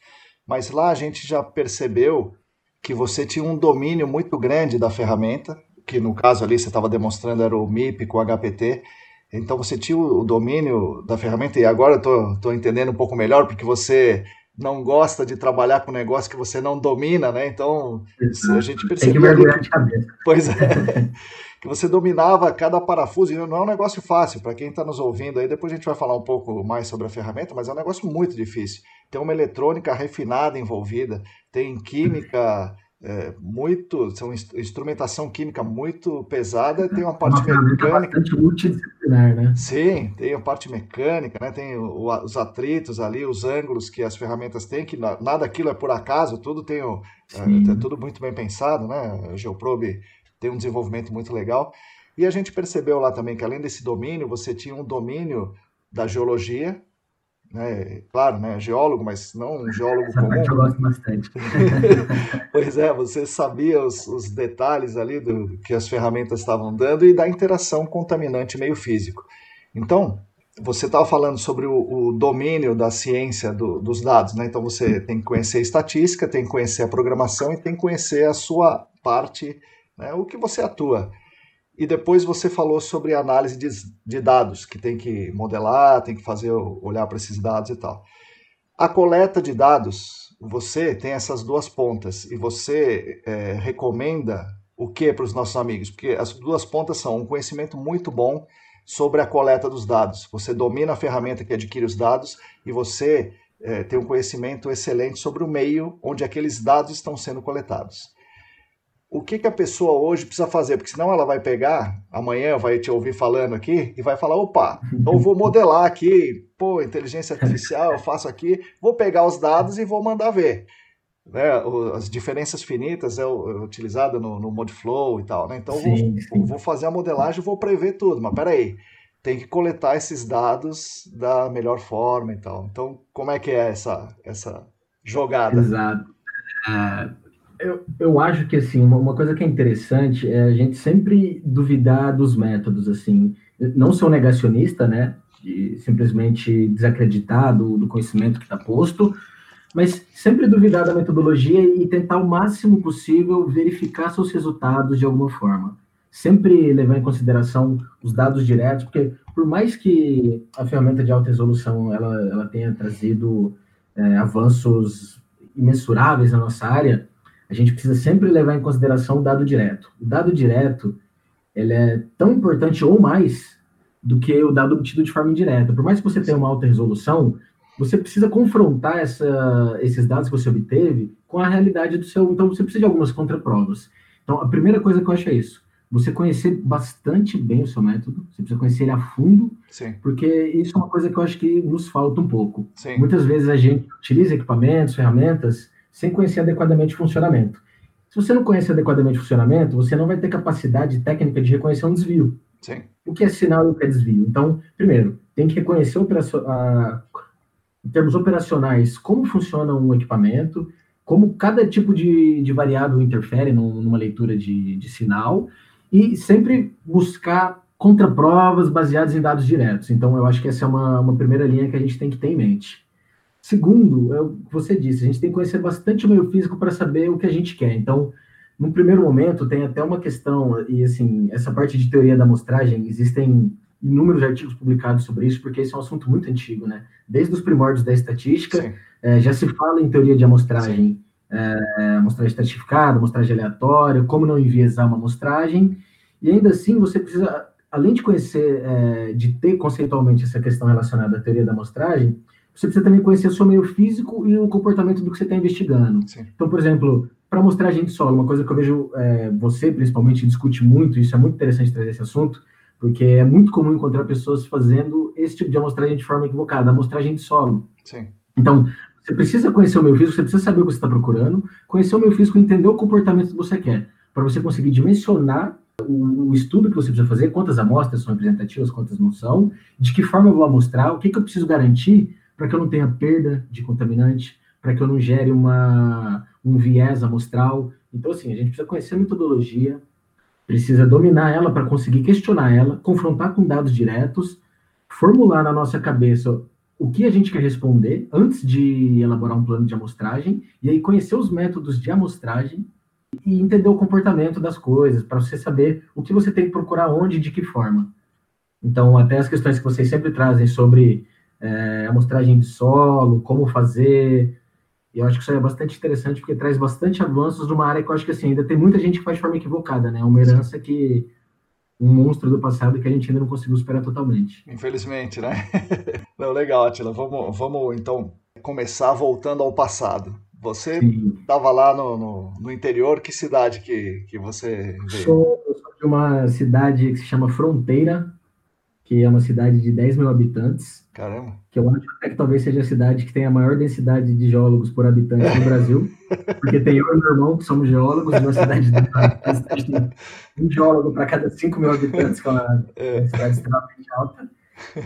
Mas lá a gente já percebeu que você tinha um domínio muito grande da ferramenta, que no caso ali você estava demonstrando era o MIP com o HPT. Então você tinha o domínio da ferramenta, e agora eu estou entendendo um pouco melhor, porque você não gosta de trabalhar com um negócio que você não domina, né? Então a gente percebeu. Tem que mergulhar de cabeça. Pois é. [LAUGHS] que você dominava cada parafuso, e não é um negócio fácil, para quem está nos ouvindo aí, depois a gente vai falar um pouco mais sobre a ferramenta, mas é um negócio muito difícil. Tem uma eletrônica refinada envolvida, tem química é, muito, são instrumentação química muito pesada, tem uma parte uma mecânica. Bastante multidisciplinar, né? Sim, tem a parte mecânica, né? Tem o, os atritos ali, os ângulos que as ferramentas têm, que nada aquilo é por acaso, tudo tem o, é, é, tudo muito bem pensado, né? A Geoprobe tem um desenvolvimento muito legal. E a gente percebeu lá também que além desse domínio, você tinha um domínio da geologia, né? Claro, né? Geólogo, mas não um geólogo Essa comum. eu gosto bastante. [LAUGHS] pois é, você sabia os, os, detalhes ali do que as ferramentas estavam dando e da interação contaminante meio físico. Então, você estava falando sobre o, o, domínio da ciência do, dos dados, né? Então você tem que conhecer a estatística, tem que conhecer a programação e tem que conhecer a sua parte né, o que você atua. E depois você falou sobre análise de, de dados, que tem que modelar, tem que fazer olhar para esses dados e tal. A coleta de dados, você tem essas duas pontas e você é, recomenda o que para os nossos amigos? Porque as duas pontas são um conhecimento muito bom sobre a coleta dos dados. Você domina a ferramenta que adquire os dados e você é, tem um conhecimento excelente sobre o meio onde aqueles dados estão sendo coletados o que, que a pessoa hoje precisa fazer, porque senão ela vai pegar, amanhã vai te ouvir falando aqui e vai falar, opa, então eu vou modelar aqui, pô, inteligência artificial, eu faço aqui, vou pegar os dados e vou mandar ver. Né, as diferenças finitas é, utilizada no, no Modflow e tal, né? Então sim, vou, sim. vou fazer a modelagem e vou prever tudo, mas peraí, tem que coletar esses dados da melhor forma e tal. Então, como é que é essa, essa jogada? Exato. Uh eu, eu acho que, assim, uma, uma, coisa que é interessante é a gente sempre duvidar dos métodos, assim. Não ser um negacionista, né? De simplesmente desacreditar do, do conhecimento que está posto, mas sempre duvidar da metodologia e tentar o máximo possível verificar seus resultados de alguma forma. Sempre levar em consideração os dados diretos, porque por mais que a ferramenta de alta resolução ela, ela tenha trazido é, avanços imensuráveis na nossa área, a gente precisa sempre levar em consideração o dado direto. O dado direto, ele é tão importante ou mais do que o dado obtido de forma indireta. Por mais que você tenha uma alta resolução, você precisa confrontar essa, esses dados que você obteve com a realidade do seu. Então, você precisa de algumas contraprovas. Então, a primeira coisa que eu acho é isso. Você conhecer bastante bem o seu método, você precisa conhecer ele a fundo, Sim. porque isso é uma coisa que eu acho que nos falta um pouco. Sim. Muitas vezes a gente utiliza equipamentos, ferramentas, sem conhecer adequadamente o funcionamento. Se você não conhece adequadamente o funcionamento, você não vai ter capacidade técnica de reconhecer um desvio. Sim. O que é sinal e o que é desvio? Então, primeiro, tem que reconhecer a, em termos operacionais como funciona um equipamento, como cada tipo de, de variável interfere numa leitura de, de sinal, e sempre buscar contraprovas baseadas em dados diretos. Então, eu acho que essa é uma, uma primeira linha que a gente tem que ter em mente. Segundo, é o que você disse, a gente tem que conhecer bastante o meio físico para saber o que a gente quer. Então, no primeiro momento, tem até uma questão, e assim, essa parte de teoria da amostragem, existem inúmeros artigos publicados sobre isso, porque esse é um assunto muito antigo, né? Desde os primórdios da estatística, é, já se fala em teoria de amostragem, é, amostragem estratificada, amostragem aleatória, como não enviesar uma amostragem, e ainda assim você precisa, além de conhecer, é, de ter conceitualmente essa questão relacionada à teoria da amostragem, você precisa também conhecer o seu meio físico e o comportamento do que você está investigando. Sim. Então, por exemplo, para mostrar gente solo, uma coisa que eu vejo é, você, principalmente, discute muito, isso é muito interessante trazer esse assunto, porque é muito comum encontrar pessoas fazendo esse tipo de amostragem de forma equivocada, amostragem de solo. Sim. Então, você precisa conhecer o meio físico, você precisa saber o que você está procurando, conhecer o meio físico e entender o comportamento que você quer, para você conseguir dimensionar o, o, estudo que você precisa fazer, quantas amostras são representativas, quantas não são, de que forma eu vou amostrar, o que, que eu preciso garantir para que eu não tenha perda de contaminante, para que eu não gere uma, um viés amostral. Então, assim, a gente precisa conhecer a metodologia, precisa dominar ela para conseguir questionar ela, confrontar com dados diretos, formular na nossa cabeça o que a gente quer responder antes de elaborar um plano de amostragem, e aí conhecer os métodos de amostragem e entender o comportamento das coisas, para você saber o que você tem que procurar onde e de que forma. Então, até as questões que vocês sempre trazem sobre é, amostragem de solo, como fazer, e eu acho que isso é bastante interessante, porque traz bastante avanços numa área que eu acho que assim, ainda tem muita gente que faz de forma equivocada, né? Uma herança que. um monstro do passado que a gente ainda não conseguiu superar totalmente. Infelizmente, né? [LAUGHS] não, legal, Atila. Vamos, vamos então começar voltando ao passado. Você estava lá no, no, no, interior, que cidade que, que você veio? Sou, eu sou de uma cidade que se chama Fronteira, que é uma cidade de 10 mil habitantes. Caramba. Que eu acho até que talvez seja a cidade que tem a maior densidade de geólogos por habitante no Brasil. [LAUGHS] Porque tem eu e meu irmão, que somos geólogos, uma cidade, de, uma cidade tem um geólogo para cada 5 mil habitantes, que é uma cidade extremamente alta.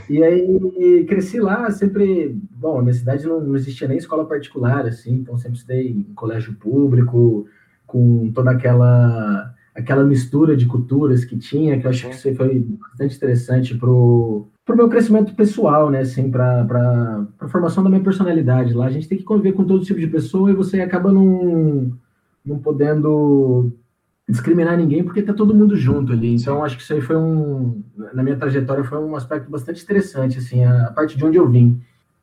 E aí cresci lá, sempre. Bom, a minha cidade não, não existia nem escola particular, assim, então sempre estudei em colégio público, com toda aquela aquela mistura de culturas que tinha, que eu acho que isso foi bastante interessante pro, pro meu crescimento pessoal, né, assim, pra, pra formação da minha personalidade lá. A gente tem que conviver com todo tipo de pessoa e você acaba não, não podendo discriminar ninguém porque tá todo mundo junto ali. Então, acho que isso aí foi um, na minha trajetória, foi um aspecto bastante interessante, assim, a, a parte de onde eu vim.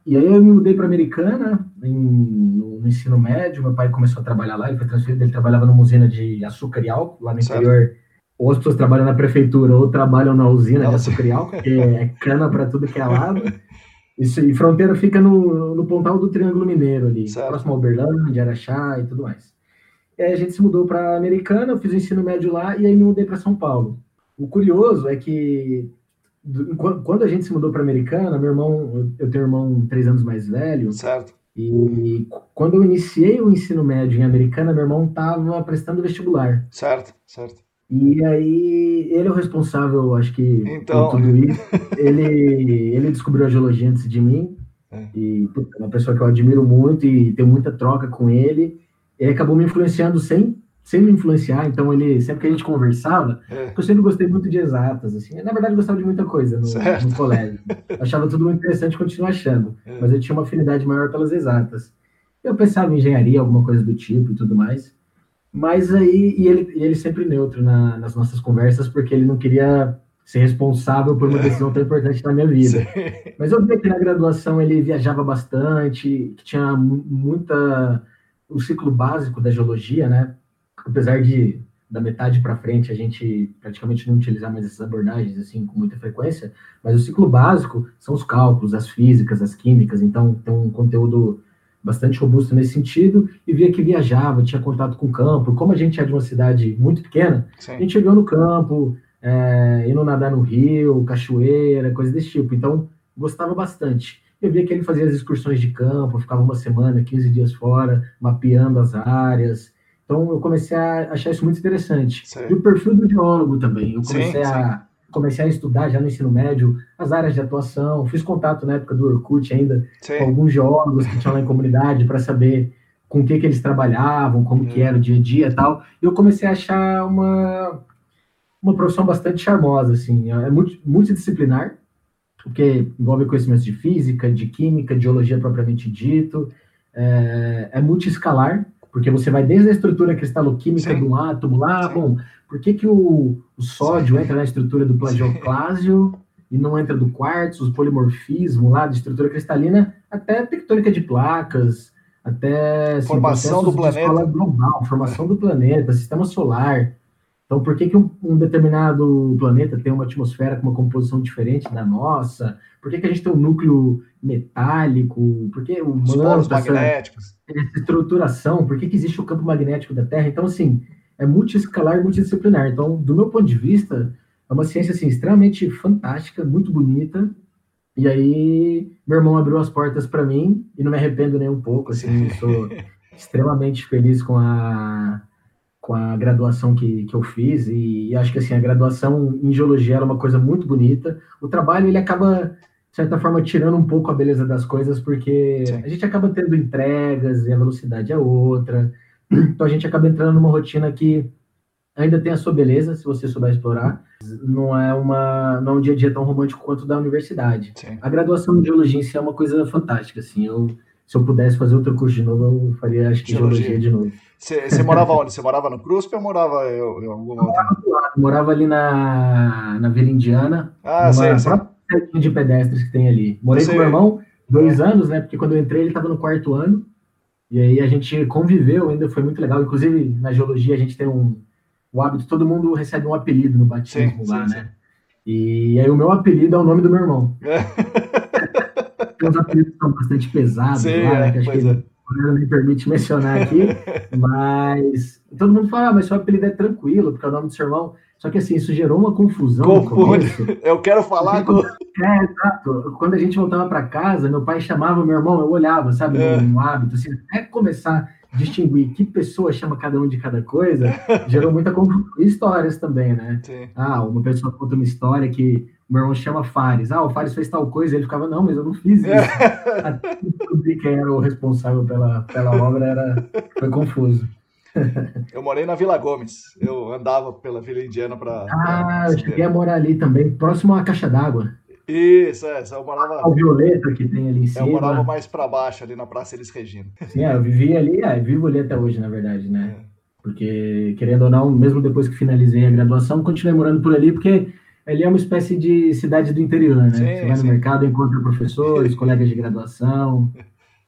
E aí eu me mudei para Americana em, no, no, ensino médio. Meu pai começou a trabalhar lá, ele foi transferido, ele trabalhava numa usina de açúcar e álcool lá no certo. interior. Ou as pessoas trabalham na prefeitura ou trabalham na usina Nossa. de açúcar e álcool, que [LAUGHS] é cana para tudo que é lado. Isso, e fronteira fica no, no pontal do Triângulo Mineiro ali, certo. próximo a Uberlândia, Araxá e tudo mais. E aí a gente se mudou para Americana, eu fiz o ensino médio lá e aí me mudei para São Paulo. O curioso é que quando a gente se mudou para Americana, meu irmão, eu tenho um irmão três anos mais velho. Certo. E quando eu iniciei o ensino médio em Americana, meu irmão estava prestando vestibular. Certo, certo. E aí, ele é o responsável, acho que, então... por tudo isso. Ele, ele descobriu a geologia antes de mim. É. E é uma pessoa que eu admiro muito e tenho muita troca com ele. Ele acabou me influenciando sem sem me influenciar, então ele, sempre que a gente conversava, é. eu sempre gostei muito de exatas, assim, na verdade gostava de muita coisa no, no colégio, [LAUGHS] achava tudo muito interessante, continuo achando, é. mas eu tinha uma afinidade maior pelas exatas. Eu pensava em engenharia, alguma coisa do tipo e tudo mais, mas aí, e ele, e ele sempre neutro na, nas nossas conversas, porque ele não queria ser responsável por uma é. decisão tão importante na minha vida. Sim. [LAUGHS] Mas eu vi que na graduação ele viajava bastante, que tinha muita o ciclo básico da geologia, né? Apesar de da metade para frente a gente praticamente não utilizar mais essas abordagens assim com muita frequência, mas o ciclo básico são os cálculos, as físicas, as químicas, então tem um conteúdo bastante robusto nesse sentido, e via que viajava, tinha contato com o campo, como a gente é de uma cidade muito pequena, Sim. a gente chegou no campo, é, indo nadar no rio, cachoeira, coisa desse tipo, então gostava bastante. Eu via que ele fazia as excursões de campo, ficava uma semana, 15 dias fora, mapeando as áreas, então eu comecei a achar isso muito interessante. Sim. E o perfil do geólogo também. Eu comecei sim, a sim. comecei a estudar já no ensino médio as áreas de atuação. Fiz contato na época do Orkut ainda com alguns geólogos que tinham lá em comunidade para saber com o que, que eles trabalhavam, como que era o dia a dia e tal. E eu comecei a achar uma uma profissão bastante charmosa, assim, é muito, multidisciplinar, porque envolve conhecimentos de física, de química, de geologia propriamente dito, é, é multiescalar, porque você vai desde a estrutura cristaloquímica do átomo lá, Sim. bom, por que, que o, o sódio Sim. entra na estrutura do plagioclásio e não entra do quartzo, os polimorfismo lá de estrutura cristalina, até tectônica de placas, até assim, formação do planeta global, formação do planeta, sistema solar. Então, por que, que um, um, determinado planeta tem uma atmosfera com uma composição diferente da nossa? Por que, que a gente tem um núcleo metálico? Por que o Os polos magnéticos. Essa estruturação, por que, que existe o campo magnético da Terra? Então, assim, é multiescalar, multidisciplinar. Então, do meu ponto de vista, é uma ciência assim, extremamente fantástica, muito bonita. E aí, meu irmão abriu as portas para mim e não me arrependo nem um pouco. Assim, sou [LAUGHS] extremamente feliz com a com a graduação que, que eu fiz e, e, acho que assim a graduação em geologia era uma coisa muito bonita. O trabalho ele acaba de certa forma tirando um pouco a beleza das coisas porque Sim. a gente acaba tendo entregas e a velocidade é outra. Então a gente acaba entrando numa rotina que ainda tem a sua beleza se você souber explorar. Não é uma não é um dia a dia tão romântico quanto da universidade. Sim. A graduação em geologia em si é uma coisa fantástica assim. Eu se eu pudesse fazer outro curso de novo, eu faria acho que geologia, geologia de novo. Você morava onde? Você morava no CRUSP ou morava em? Morava, morava ali na, na Vila Indiana. Ah, sei, sei. de pedestres que tem ali. Morei com meu irmão dois anos, né? Porque quando eu entrei ele estava no quarto ano. E aí a gente conviveu, ainda foi muito legal. Inclusive, na geologia a gente tem um o hábito, todo mundo recebe um apelido no batismo sim, lá, sim, né? Sim. E aí o meu apelido é o nome do meu irmão. [LAUGHS] Tem uns apelidos que são bastante pesados sim, lá, né? Que acho que é não me permite mencionar aqui, [LAUGHS] mas todo mundo fala, ah, mas seu apelido é tranquilo, porque é o nome do seu irmão. Só que assim, isso gerou uma confusão Confunde. [LAUGHS] Eu quero falar com. É, exato. Quando a gente voltava para casa, meu pai chamava meu irmão, eu olhava, sabe, é. no, hábito, assim, até começar a distinguir que pessoa chama cada um de cada coisa, gerou muita confusão. E histórias também, né? [LAUGHS] Sim. Ah, uma pessoa conta uma história que meu irmão chama Fares. Ah, o Fares fez tal coisa. Ele ficava, não, mas eu não fiz isso. [LAUGHS] Até descobrir quem era o responsável pela, pela obra, era, foi confuso. [LAUGHS] Eu morei na Vila Gomes. Eu andava pela Vila Indiana para. Ah, eu cheguei a morar ali também, próximo à caixa d'água. Isso, é. Eu morava. O Violeta que tem ali em cima. Eu morava mais para baixo, ali na Praça Elis Regina. Sim, é, eu vivi ali, é, vivo ali até hoje, na verdade, né? É. Porque, querendo ou não, mesmo depois que finalizei a graduação, continuei morando por ali, porque ele é uma espécie de cidade do interior, né? Sim, Você vai no mercado, encontra professores, [LAUGHS] colegas de graduação.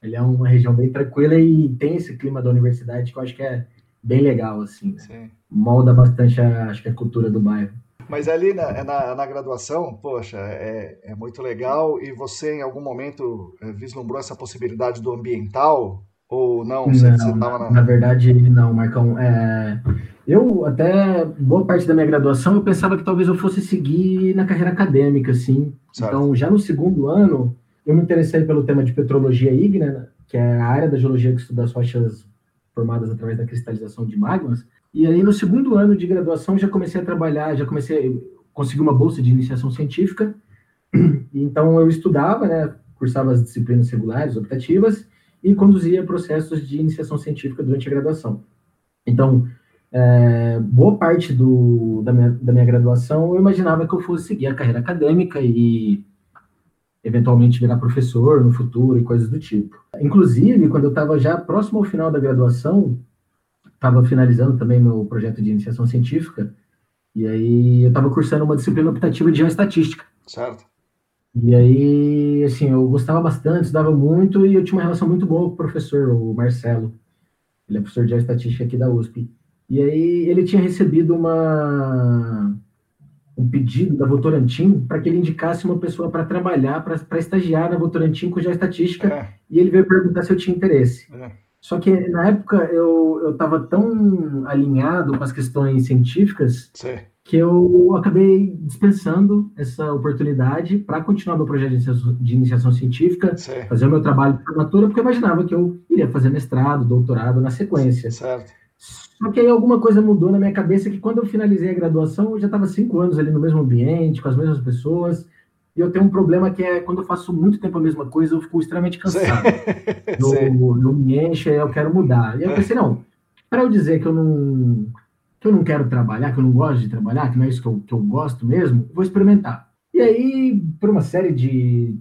Ele é uma região bem tranquila e tem esse clima da universidade que eu acho que é bem legal, assim. Né? Molda bastante, a, acho que a cultura do bairro. Mas ali na, na, na graduação, poxa, é, é, muito legal. E você, em algum momento, é, vislumbrou essa possibilidade do ambiental? Ou não? Você, não, você na... na... verdade, não, Marcão. É, eu, até boa parte da minha graduação, eu pensava que talvez eu fosse seguir na carreira acadêmica, assim. Certo. Então, já no segundo ano, eu me interessei pelo tema de petrologia ígnea, que é a área da geologia que estuda as rochas formadas através da cristalização de magmas. E aí, no segundo ano de graduação, já comecei a trabalhar, já comecei a conseguir uma bolsa de iniciação científica. [CLEARS THROAT] Então, eu estudava, né, cursava as disciplinas regulares, optativas, e conduzia processos de iniciação científica durante a graduação. Então, é, boa parte do, da, minha, da minha graduação eu imaginava que eu fosse seguir a carreira acadêmica e eventualmente virar professor no futuro e coisas do tipo. Inclusive, quando eu estava já próximo ao final da graduação, estava finalizando também meu projeto de iniciação científica, e aí eu estava cursando uma disciplina optativa de geoestatística. Certo. E aí, assim, eu gostava bastante, estudava muito, e eu tinha uma relação muito boa com o professor, o Marcelo. Ele é professor de geoestatística aqui da USP. E aí ele tinha recebido uma, um pedido da Votorantim para que ele indicasse uma pessoa para trabalhar, para estagiar na Votorantim com geoestatística, é. e ele veio perguntar se eu tinha interesse. É. Só que na época eu estava tão alinhado com as questões científicas Sim. que eu acabei dispensando essa oportunidade para continuar meu projeto de iniciação, de iniciação científica, Sim. fazer o meu trabalho de formatura, porque eu imaginava que eu iria fazer mestrado, doutorado na sequência. Certo. Só que aí alguma coisa mudou na minha cabeça que quando eu finalizei a graduação, eu já estava cinco anos ali no mesmo ambiente, com as mesmas pessoas, e eu tenho um problema que é quando eu faço muito tempo a mesma coisa, eu fico extremamente cansado. [LAUGHS] eu, eu me encho eu quero mudar. E aí eu pensei, não, para eu dizer que eu não que eu não quero trabalhar, que eu não gosto de trabalhar, que não é isso que eu, que eu gosto mesmo, vou experimentar. E aí, por uma série de,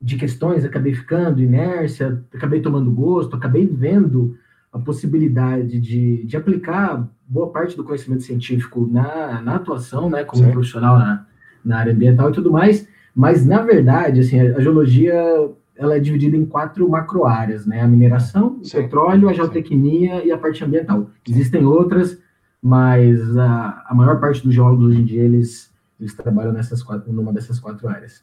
de questões, acabei ficando, inércia, acabei tomando gosto, acabei vendo a possibilidade de, de aplicar boa parte do conhecimento científico na, na atuação, né, como profissional na, na área ambiental e tudo mais, mas na verdade, assim, a, a geologia ela é dividida em quatro macro áreas, né, a mineração, o petróleo, a geotecnia e a parte ambiental. Existem outras, mas a, a maior parte dos geólogos hoje em dia, eles, eles trabalham nessas quatro, numa dessas quatro áreas.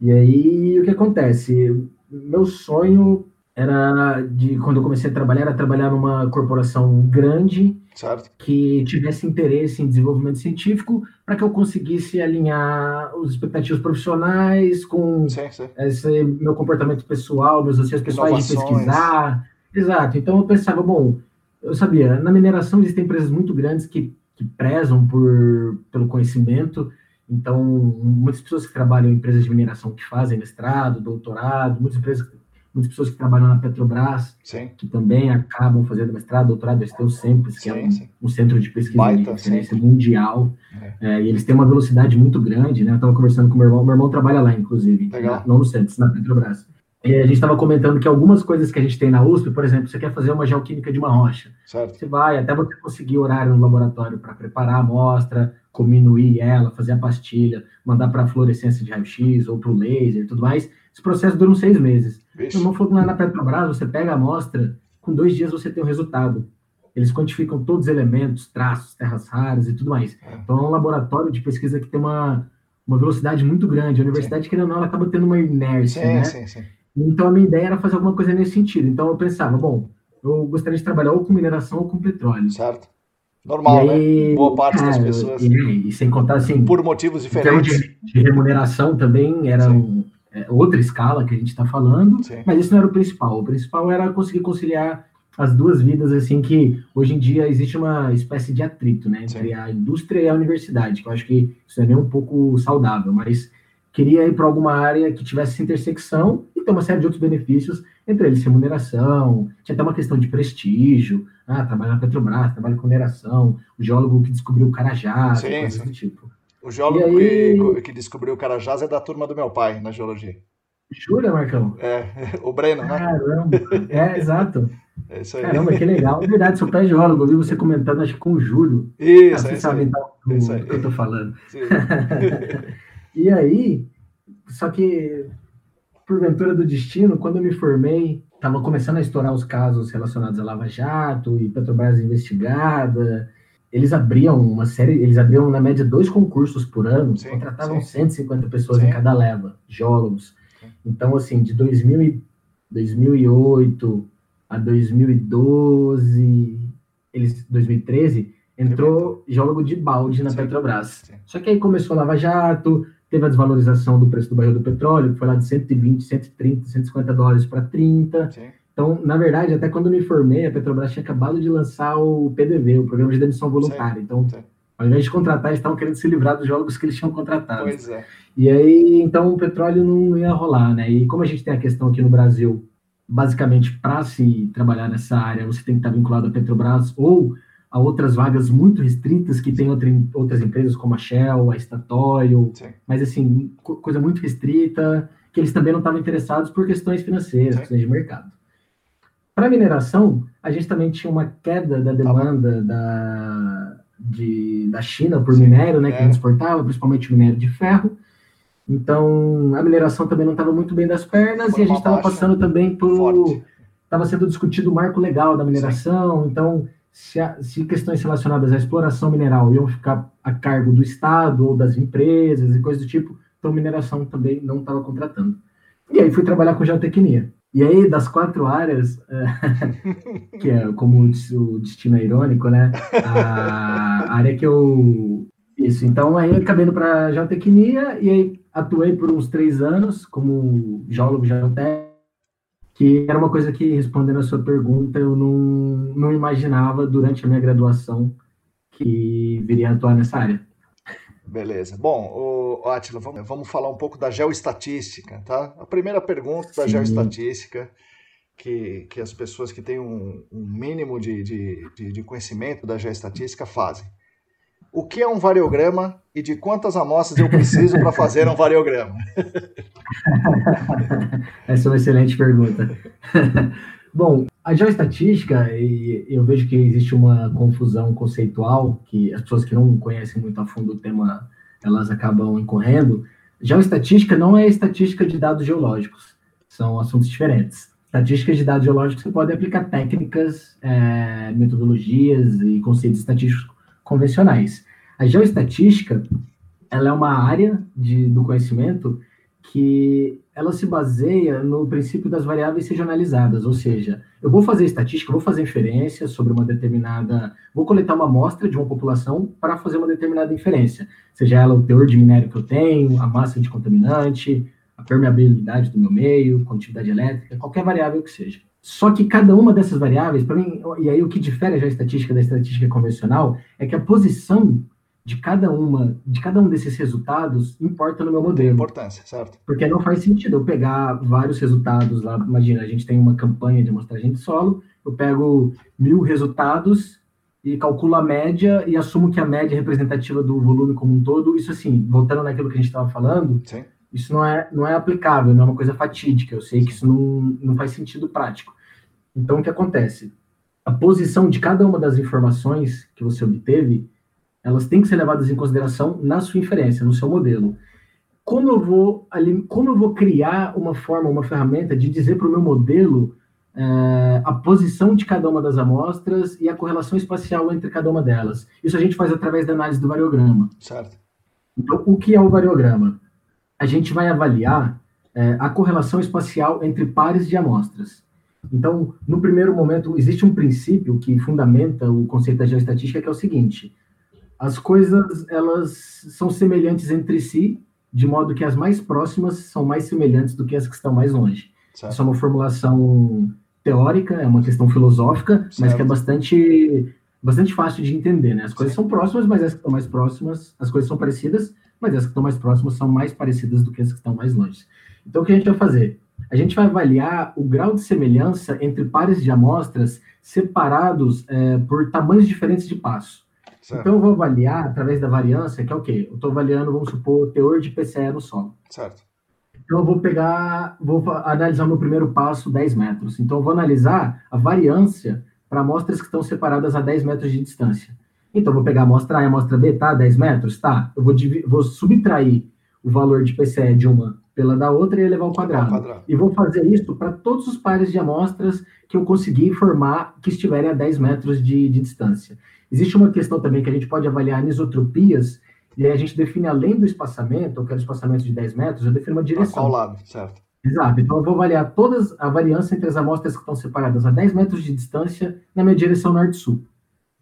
E aí, o que acontece? Meu sonho era de quando eu comecei a trabalhar, era trabalhar numa corporação grande certo. que tivesse interesse em desenvolvimento científico para que eu conseguisse alinhar os expectativas profissionais com sim, sim. esse meu comportamento pessoal, meus anseios pessoais de pesquisar. Exato. Então eu pensava, bom, eu sabia, na mineração existem empresas muito grandes que, que prezam por, pelo conhecimento. Então, muitas pessoas que trabalham em empresas de mineração que fazem mestrado, doutorado, muitas empresas muitas pessoas que trabalham na Petrobras, sim. que também acabam fazendo mestrado, doutorado, eles têm o SEMPES, que é sim, é um, sim. um, centro de pesquisa Baita, de referência mundial, é. É, e eles têm uma velocidade muito grande, né? Eu estava conversando com o meu irmão, meu irmão trabalha lá, inclusive, Legal. não no SEMPES, na Petrobras. E a gente estava comentando que algumas coisas que a gente tem na USP, por exemplo, você quer fazer uma geoquímica de uma rocha. Certo. Você vai até você conseguir horário no laboratório para preparar a amostra, diminuir ela, fazer a pastilha, mandar para a fluorescência de raio-x ou para o laser e tudo mais. Esse processo dura uns seis meses. Vixe. Não falou na Petrobras, você pega a amostra, com dois dias você tem o resultado. Eles quantificam todos os elementos, traços, terras raras e tudo mais. É. Então é um laboratório de pesquisa que tem uma, uma velocidade muito grande. A universidade, sim. querendo ou não, ela acaba tendo uma inércia, sim, né? Sim, sim. Então a minha ideia era fazer alguma coisa nesse sentido. Então eu pensava, bom, eu gostaria de trabalhar ou com mineração ou com petróleo. Certo. Normal, aí, né? Boa parte das pessoas. E, e, sem contar assim. Por motivos diferentes. De, de remuneração também era um, é, outra escala que a gente está falando, Sim. mas isso não era o principal. O principal era conseguir conciliar as duas vidas, assim, que hoje em dia existe uma espécie de atrito, né? Entre Sim. a indústria e a universidade, que eu acho que isso é nem um pouco saudável, mas queria ir para alguma área que tivesse essa intersecção e ter uma série de outros benefícios, entre eles remuneração, tinha até uma questão de prestígio, ah, trabalha na Petrobras, trabalha com mineração, o geólogo que descobriu o Carajás, coisas do tipo. O geólogo aí... que, que, descobriu o Carajás é da turma do meu pai, na geologia. Jura, Marcão? É, [LAUGHS] o Breno, né? Caramba, é, [LAUGHS] exato. É isso aí. Caramba, que legal. É verdade, seu pai é geólogo, eu vi você comentando, acho que com o Júlio. Isso, ah, é isso, aí. Do, isso aí. que eu tô falando. [LAUGHS] e aí, só que, porventura do destino, quando eu me formei, estava começando a estourar os casos relacionados à Lava Jato e Petrobras investigada. Eles abriam uma série, eles abriam na média dois concursos por ano, sim, contratavam sim. 150 pessoas sim. em cada leva, geólogos. Então, assim, de 2000 2008 a 2012, eles 2013, entrou geólogo de balde na Petrobras. Só que aí começou a Lava Jato, teve a desvalorização do preço do barril do petróleo, que foi lá de 120, 130, 150 dólares para 30. Sim. Então, na verdade, até quando me formei, a Petrobras tinha acabado de lançar o PDV, o Programa de Demissão Voluntária. Então, ao invés de contratar, eles estavam querendo se livrar dos jogos que eles tinham contratado. Pois é. E aí, então, o petróleo não ia rolar, né? E como a gente tem a questão aqui no Brasil, basicamente, para se trabalhar nessa área, você tem que estar vinculado à Petrobras ou a outras vagas muito restritas que tem outra, outras empresas como a Shell, a Statoil, Sim. mas assim, co coisa muito restrita, que eles também não estavam interessados por questões financeiras, Sim. questões de mercado. Para mineração, a gente também tinha uma queda da demanda da, de, da China por Sim. minério, né, que é. exportava, principalmente minério de ferro. Então, a mineração também não estava muito bem das pernas Foi e a gente estava passando também por... Estava sendo discutido o marco legal da mineração, então se, a, se, questões relacionadas à exploração mineral iam ficar a cargo do Estado ou das empresas e coisas do tipo, então mineração também não estava contratando. E aí fui trabalhar com geotecnia. E aí, das quatro áreas, [LAUGHS] que é como o destino é irônico, né? A área que eu. Isso, então aí acabei indo para geotecnia e aí atuei por uns três anos como geólogo geotécnico que era uma coisa que, respondendo a sua pergunta, eu não, não imaginava durante a minha graduação que viria a atuar nessa área. Beleza. Bom, o Atila, vamos, vamos falar um pouco da geoestatística, tá? A primeira pergunta da Sim. geoestatística, que, que as pessoas que têm um, um mínimo de, de, de, de conhecimento da geoestatística fazem o que é um variograma e de quantas amostras eu preciso para fazer um variograma? [LAUGHS] Essa é uma excelente pergunta. [LAUGHS] Bom, a geoestatística, eu vejo que existe uma confusão conceitual, que as pessoas que não conhecem muito a fundo o tema, elas acabam incorrendo. Geoestatística não é estatística de dados geológicos, são assuntos diferentes. Estatística de dados geológicos, você pode aplicar técnicas, é, metodologias e conceitos estatísticos convencionais. A geoestatística, ela é uma área de, do conhecimento que ela se baseia no princípio das variáveis regionalizadas, ou seja, eu vou fazer estatística, vou fazer inferência sobre uma determinada, vou coletar uma amostra de uma população para fazer uma determinada inferência, seja ela o teor de minério que eu tenho, a massa de contaminante, a permeabilidade do meu meio, condutividade elétrica, qualquer variável que seja. Só que cada uma dessas variáveis, para mim, e aí o que difere já a estatística da estatística convencional é que a posição de cada uma, de cada um desses resultados importa no meu modelo. Importância, certo? Porque não faz sentido eu pegar vários resultados lá. Imagina, a gente tem uma campanha de amostragem de solo, eu pego mil resultados e calculo a média e assumo que a média é representativa do volume como um todo. Isso assim, voltando naquilo que a gente estava falando, Sim. Isso não é, não é aplicável, não é uma coisa fatídica. Eu sei que isso não, não faz sentido prático. Então, o que acontece? A posição de cada uma das informações que você obteve, elas têm que ser levadas em consideração na sua inferência, no seu modelo. Como eu vou, como eu vou criar uma forma, uma ferramenta de dizer para o meu modelo é, a posição de cada uma das amostras e a correlação espacial entre cada uma delas? Isso a gente faz através da análise do variograma. Certo. Então, o que é o variograma? A gente vai avaliar é, a correlação espacial entre pares de amostras. Então, no primeiro momento, existe um princípio que fundamenta o conceito da geoestatística, que é o seguinte: as coisas elas são semelhantes entre si, de modo que as mais próximas são mais semelhantes do que as que estão mais longe. Certo. Isso é uma formulação teórica, é uma questão filosófica, certo. mas que é bastante bastante fácil de entender, né? As coisas são próximas, mas as que estão mais próximas, as coisas são parecidas, mas as que estão mais próximas são mais parecidas do que as que estão mais longe. Então, o que a gente vai fazer? A gente vai avaliar o grau de semelhança entre pares de amostras separados é, por tamanhos diferentes de passo. Certo. Então, eu vou avaliar através da variância, que é o quê? Eu estou avaliando, vamos supor, o teor de PCE no solo. Certo. Então, eu vou pegar, vou analisar o meu primeiro passo, 10 metros. Então, eu vou analisar a variância para amostras que estão separadas a 10 metros de distância. Então, vou pegar a amostra A e a amostra B, tá? 10 metros? Tá. Eu vou, vou subtrair o valor de PCE de uma pela da outra e elevar ao quadrado. quadrado. E vou fazer isso para todos os pares de amostras que eu conseguir informar que estiverem a 10 metros de, de distância. Existe uma questão também que a gente pode avaliar anisotropias, e aí a gente define além do espaçamento, eu quero espaçamento de 10 metros, eu defino uma direção. Para qual lado, certo? Exato. Então eu vou avaliar todas a variância entre as amostras que estão separadas a 10 metros de distância na minha direção norte-sul.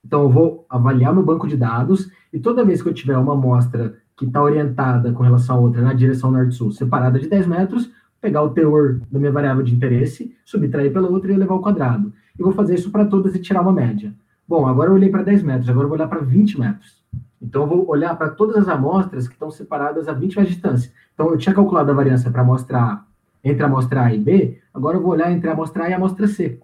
Então eu vou avaliar meu banco de dados e toda vez que eu tiver uma amostra que está orientada com relação a outra na direção norte-sul, separada de 10 metros, pegar o teor da minha variável de interesse, subtrair pela outra e elevar ao quadrado. E vou fazer isso para todas e tirar uma média. Bom, agora eu olhei para 10 metros, agora eu vou olhar para 20 metros. Então eu vou olhar para todas as amostras que estão separadas a 20 metros de distância. Então eu tinha calculado a variância para A entre a amostra A e B, agora eu vou olhar entre a amostra A e a amostra C.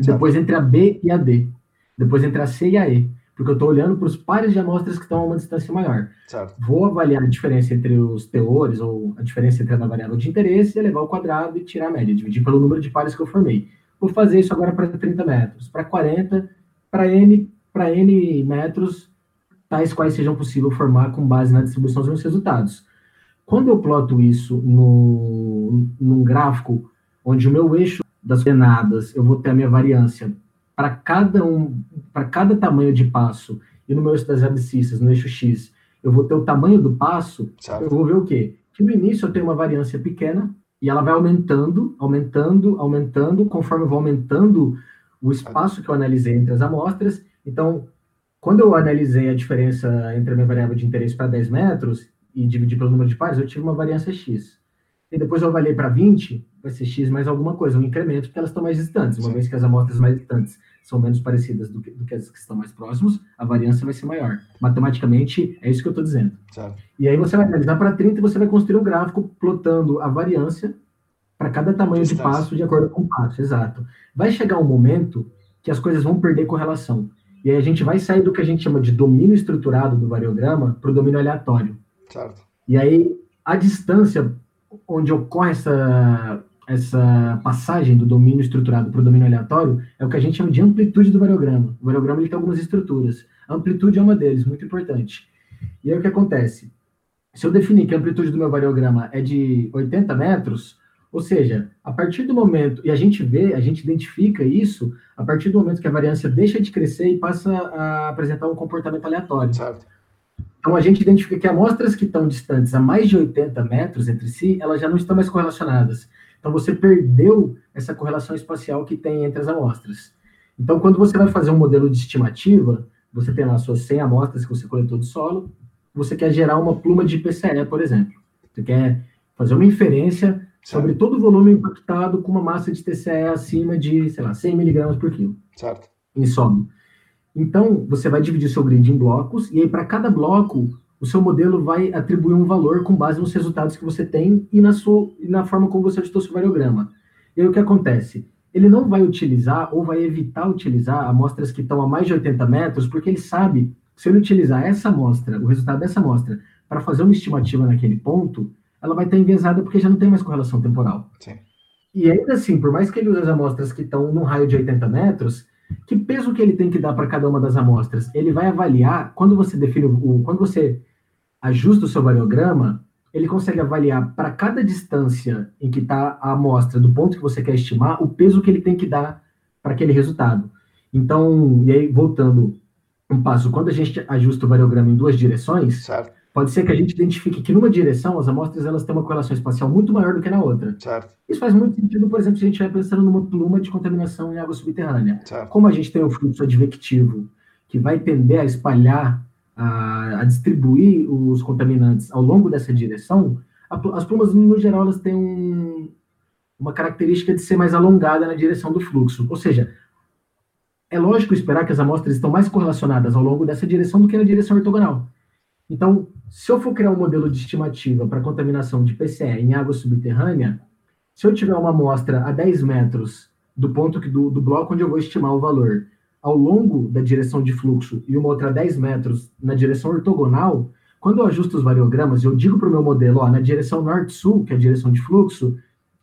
Depois entre a B e a D. Depois entre a C e a E porque eu estou olhando para os pares de amostras que estão a uma distância maior. Certo. Vou avaliar a diferença entre os teores, ou a diferença entre a variável de interesse, elevar ao quadrado e tirar a média, dividir pelo número de pares que eu formei. Vou fazer isso agora para 30 metros, para 40, para N, para N metros, tais quais sejam possível formar com base na distribuição dos meus resultados. Quando eu ploto isso no, num gráfico onde o meu eixo das coordenadas, eu vou ter a minha variância para cada um, para cada tamanho de passo, e no meu eixo das abscissas, no eixo X, eu vou ter o tamanho do passo, certo. eu vou ver o quê? Que no início eu tenho uma variância pequena, e ela vai aumentando, aumentando, aumentando, conforme eu vou aumentando o espaço que eu analisei entre as amostras. Então, quando eu analisei a diferença entre a minha variável de interesse para 10 metros e dividi pelo número de pares, eu tive uma variância X. E depois eu avaliei para 20, vai ser X mais alguma coisa, um incremento, porque elas estão mais distantes. Uma Sim. vez que as amostras mais distantes são menos parecidas do que, do que as que estão mais próximas, a variância vai ser maior. Matematicamente, é isso que eu estou dizendo. E aí você vai analisar para 30 e você vai construir um gráfico plotando a variância para cada tamanho Distância. de passo de acordo com o passo, exato. Vai chegar um momento que as coisas vão perder correlação. E aí a gente vai sair do que a gente chama de domínio estruturado do variograma para o domínio aleatório. Certo. E aí a distância onde ocorre essa, essa passagem do domínio estruturado para o domínio aleatório é o que a gente chama de amplitude do variograma. O variograma ele tem algumas estruturas. A amplitude é uma deles, muito importante. E aí o que acontece? Se eu definir que a amplitude do meu variograma é de 80 metros, ou seja, a partir do momento, e a gente vê, a gente identifica isso a partir do momento que a variância deixa de crescer e passa a apresentar um comportamento aleatório. Certo. Então, a gente identifica que amostras que estão distantes a mais de 80 metros entre si, elas já não estão mais correlacionadas. Então, você perdeu essa correlação espacial que tem entre as amostras. Então, quando você vai fazer um modelo de estimativa, você tem lá suas 100 amostras que você coletou de solo, você quer gerar uma pluma de PCE, por exemplo. Você quer fazer uma inferência sobre todo o volume impactado com uma massa de TCE acima de, sei lá, 100 miligramas por quilo. Certo. Em solo. Então, você vai dividir seu grid em blocos, e aí para cada bloco, o seu modelo vai atribuir um valor com base nos resultados que você tem e na, sua, e na forma como você ajustou seu variograma. E aí o que acontece? Ele não vai utilizar ou vai evitar utilizar amostras que estão a mais de 80 metros, porque ele sabe que se ele utilizar essa amostra, o resultado dessa amostra, para fazer uma estimativa naquele ponto, ela vai estar enviesada porque já não tem mais correlação temporal. Sim. E ainda assim, por mais que ele use as amostras que estão num raio de 80 metros, que peso que ele tem que dar para cada uma das amostras? Ele vai avaliar, quando você define o. Quando você ajusta o seu variograma, ele consegue avaliar para cada distância em que está a amostra, do ponto que você quer estimar, o peso que ele tem que dar para aquele resultado. Então, e aí, voltando um passo, quando a gente ajusta o variograma em duas direções, certo. Pode ser que a gente identifique que numa direção as amostras elas têm uma correlação espacial muito maior do que na outra. Certo. Isso faz muito sentido, por exemplo, se a gente vai pensando numa pluma de contaminação em água subterrânea. Certo. Como a gente tem um fluxo advectivo que vai tender a espalhar, a, a distribuir os contaminantes ao longo dessa direção, a, as plumas, no geral, elas têm um, uma característica de ser mais alongada na direção do fluxo. Ou seja, é lógico esperar que as amostras estão mais correlacionadas ao longo dessa direção do que na direção ortogonal. Então, se eu for criar um modelo de estimativa para contaminação de PCE em água subterrânea, se eu tiver uma amostra a 10 metros do ponto que, do, do bloco onde eu vou estimar o valor, ao longo da direção de fluxo e uma outra a 10 metros na direção ortogonal, quando eu ajusto os variogramas, eu digo para o meu modelo, ó, na direção norte-sul, que é a direção de fluxo,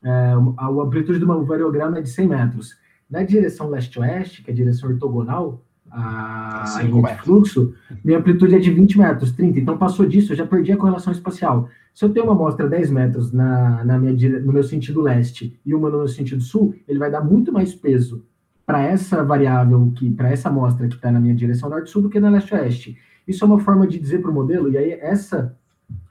é, a amplitude do meu variograma é de 100 metros. Na direção leste-oeste, que é a direção ortogonal, a, a linha de fluxo, minha amplitude é de 20 metros, 30. Então, passou disso, eu já perdi a correlação espacial. Se eu tenho uma amostra 10 metros na, na minha, no meu sentido leste e uma no meu sentido sul, ele vai dar muito mais peso para essa variável, que para essa amostra que está na minha direção norte-sul do que na leste-oeste. Isso é uma forma de dizer para o modelo, e aí essa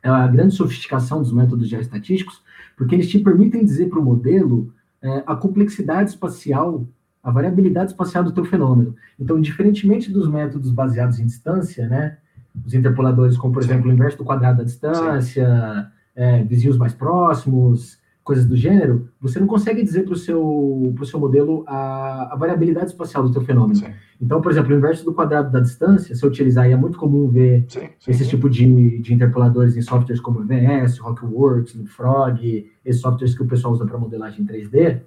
é a grande sofisticação dos métodos geoestatísticos, porque eles te permitem dizer para o modelo é, a complexidade espacial, a variabilidade espacial do teu fenômeno. Então, diferentemente dos métodos baseados em distância, né, os interpoladores, como por Sim. exemplo o inverso do quadrado da distância, é, vizinhos mais próximos, coisas do gênero, você não consegue dizer para o seu, seu modelo a, a, variabilidade espacial do teu fenômeno. Sim. Então, por exemplo, o inverso do quadrado da distância, se eu utilizar, e é muito comum ver sim, sim, esse tipo de, de interpoladores em softwares como VS, Rockworks, Frog, esses softwares que o pessoal usa para modelagem 3D,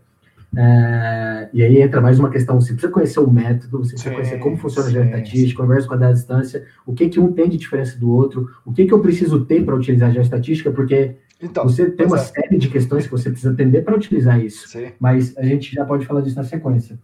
é, e aí entra mais uma questão, você precisa conhecer o método, você precisa sim, conhecer como funciona a geoestatística, o inverso quadrado da distância, o que, que um tem de diferença do outro, o que, que eu preciso ter para utilizar a geoestatística, porque então, você tem uma é. série de questões que você precisa atender para utilizar isso. Sim. Mas a gente já pode falar disso na sequência.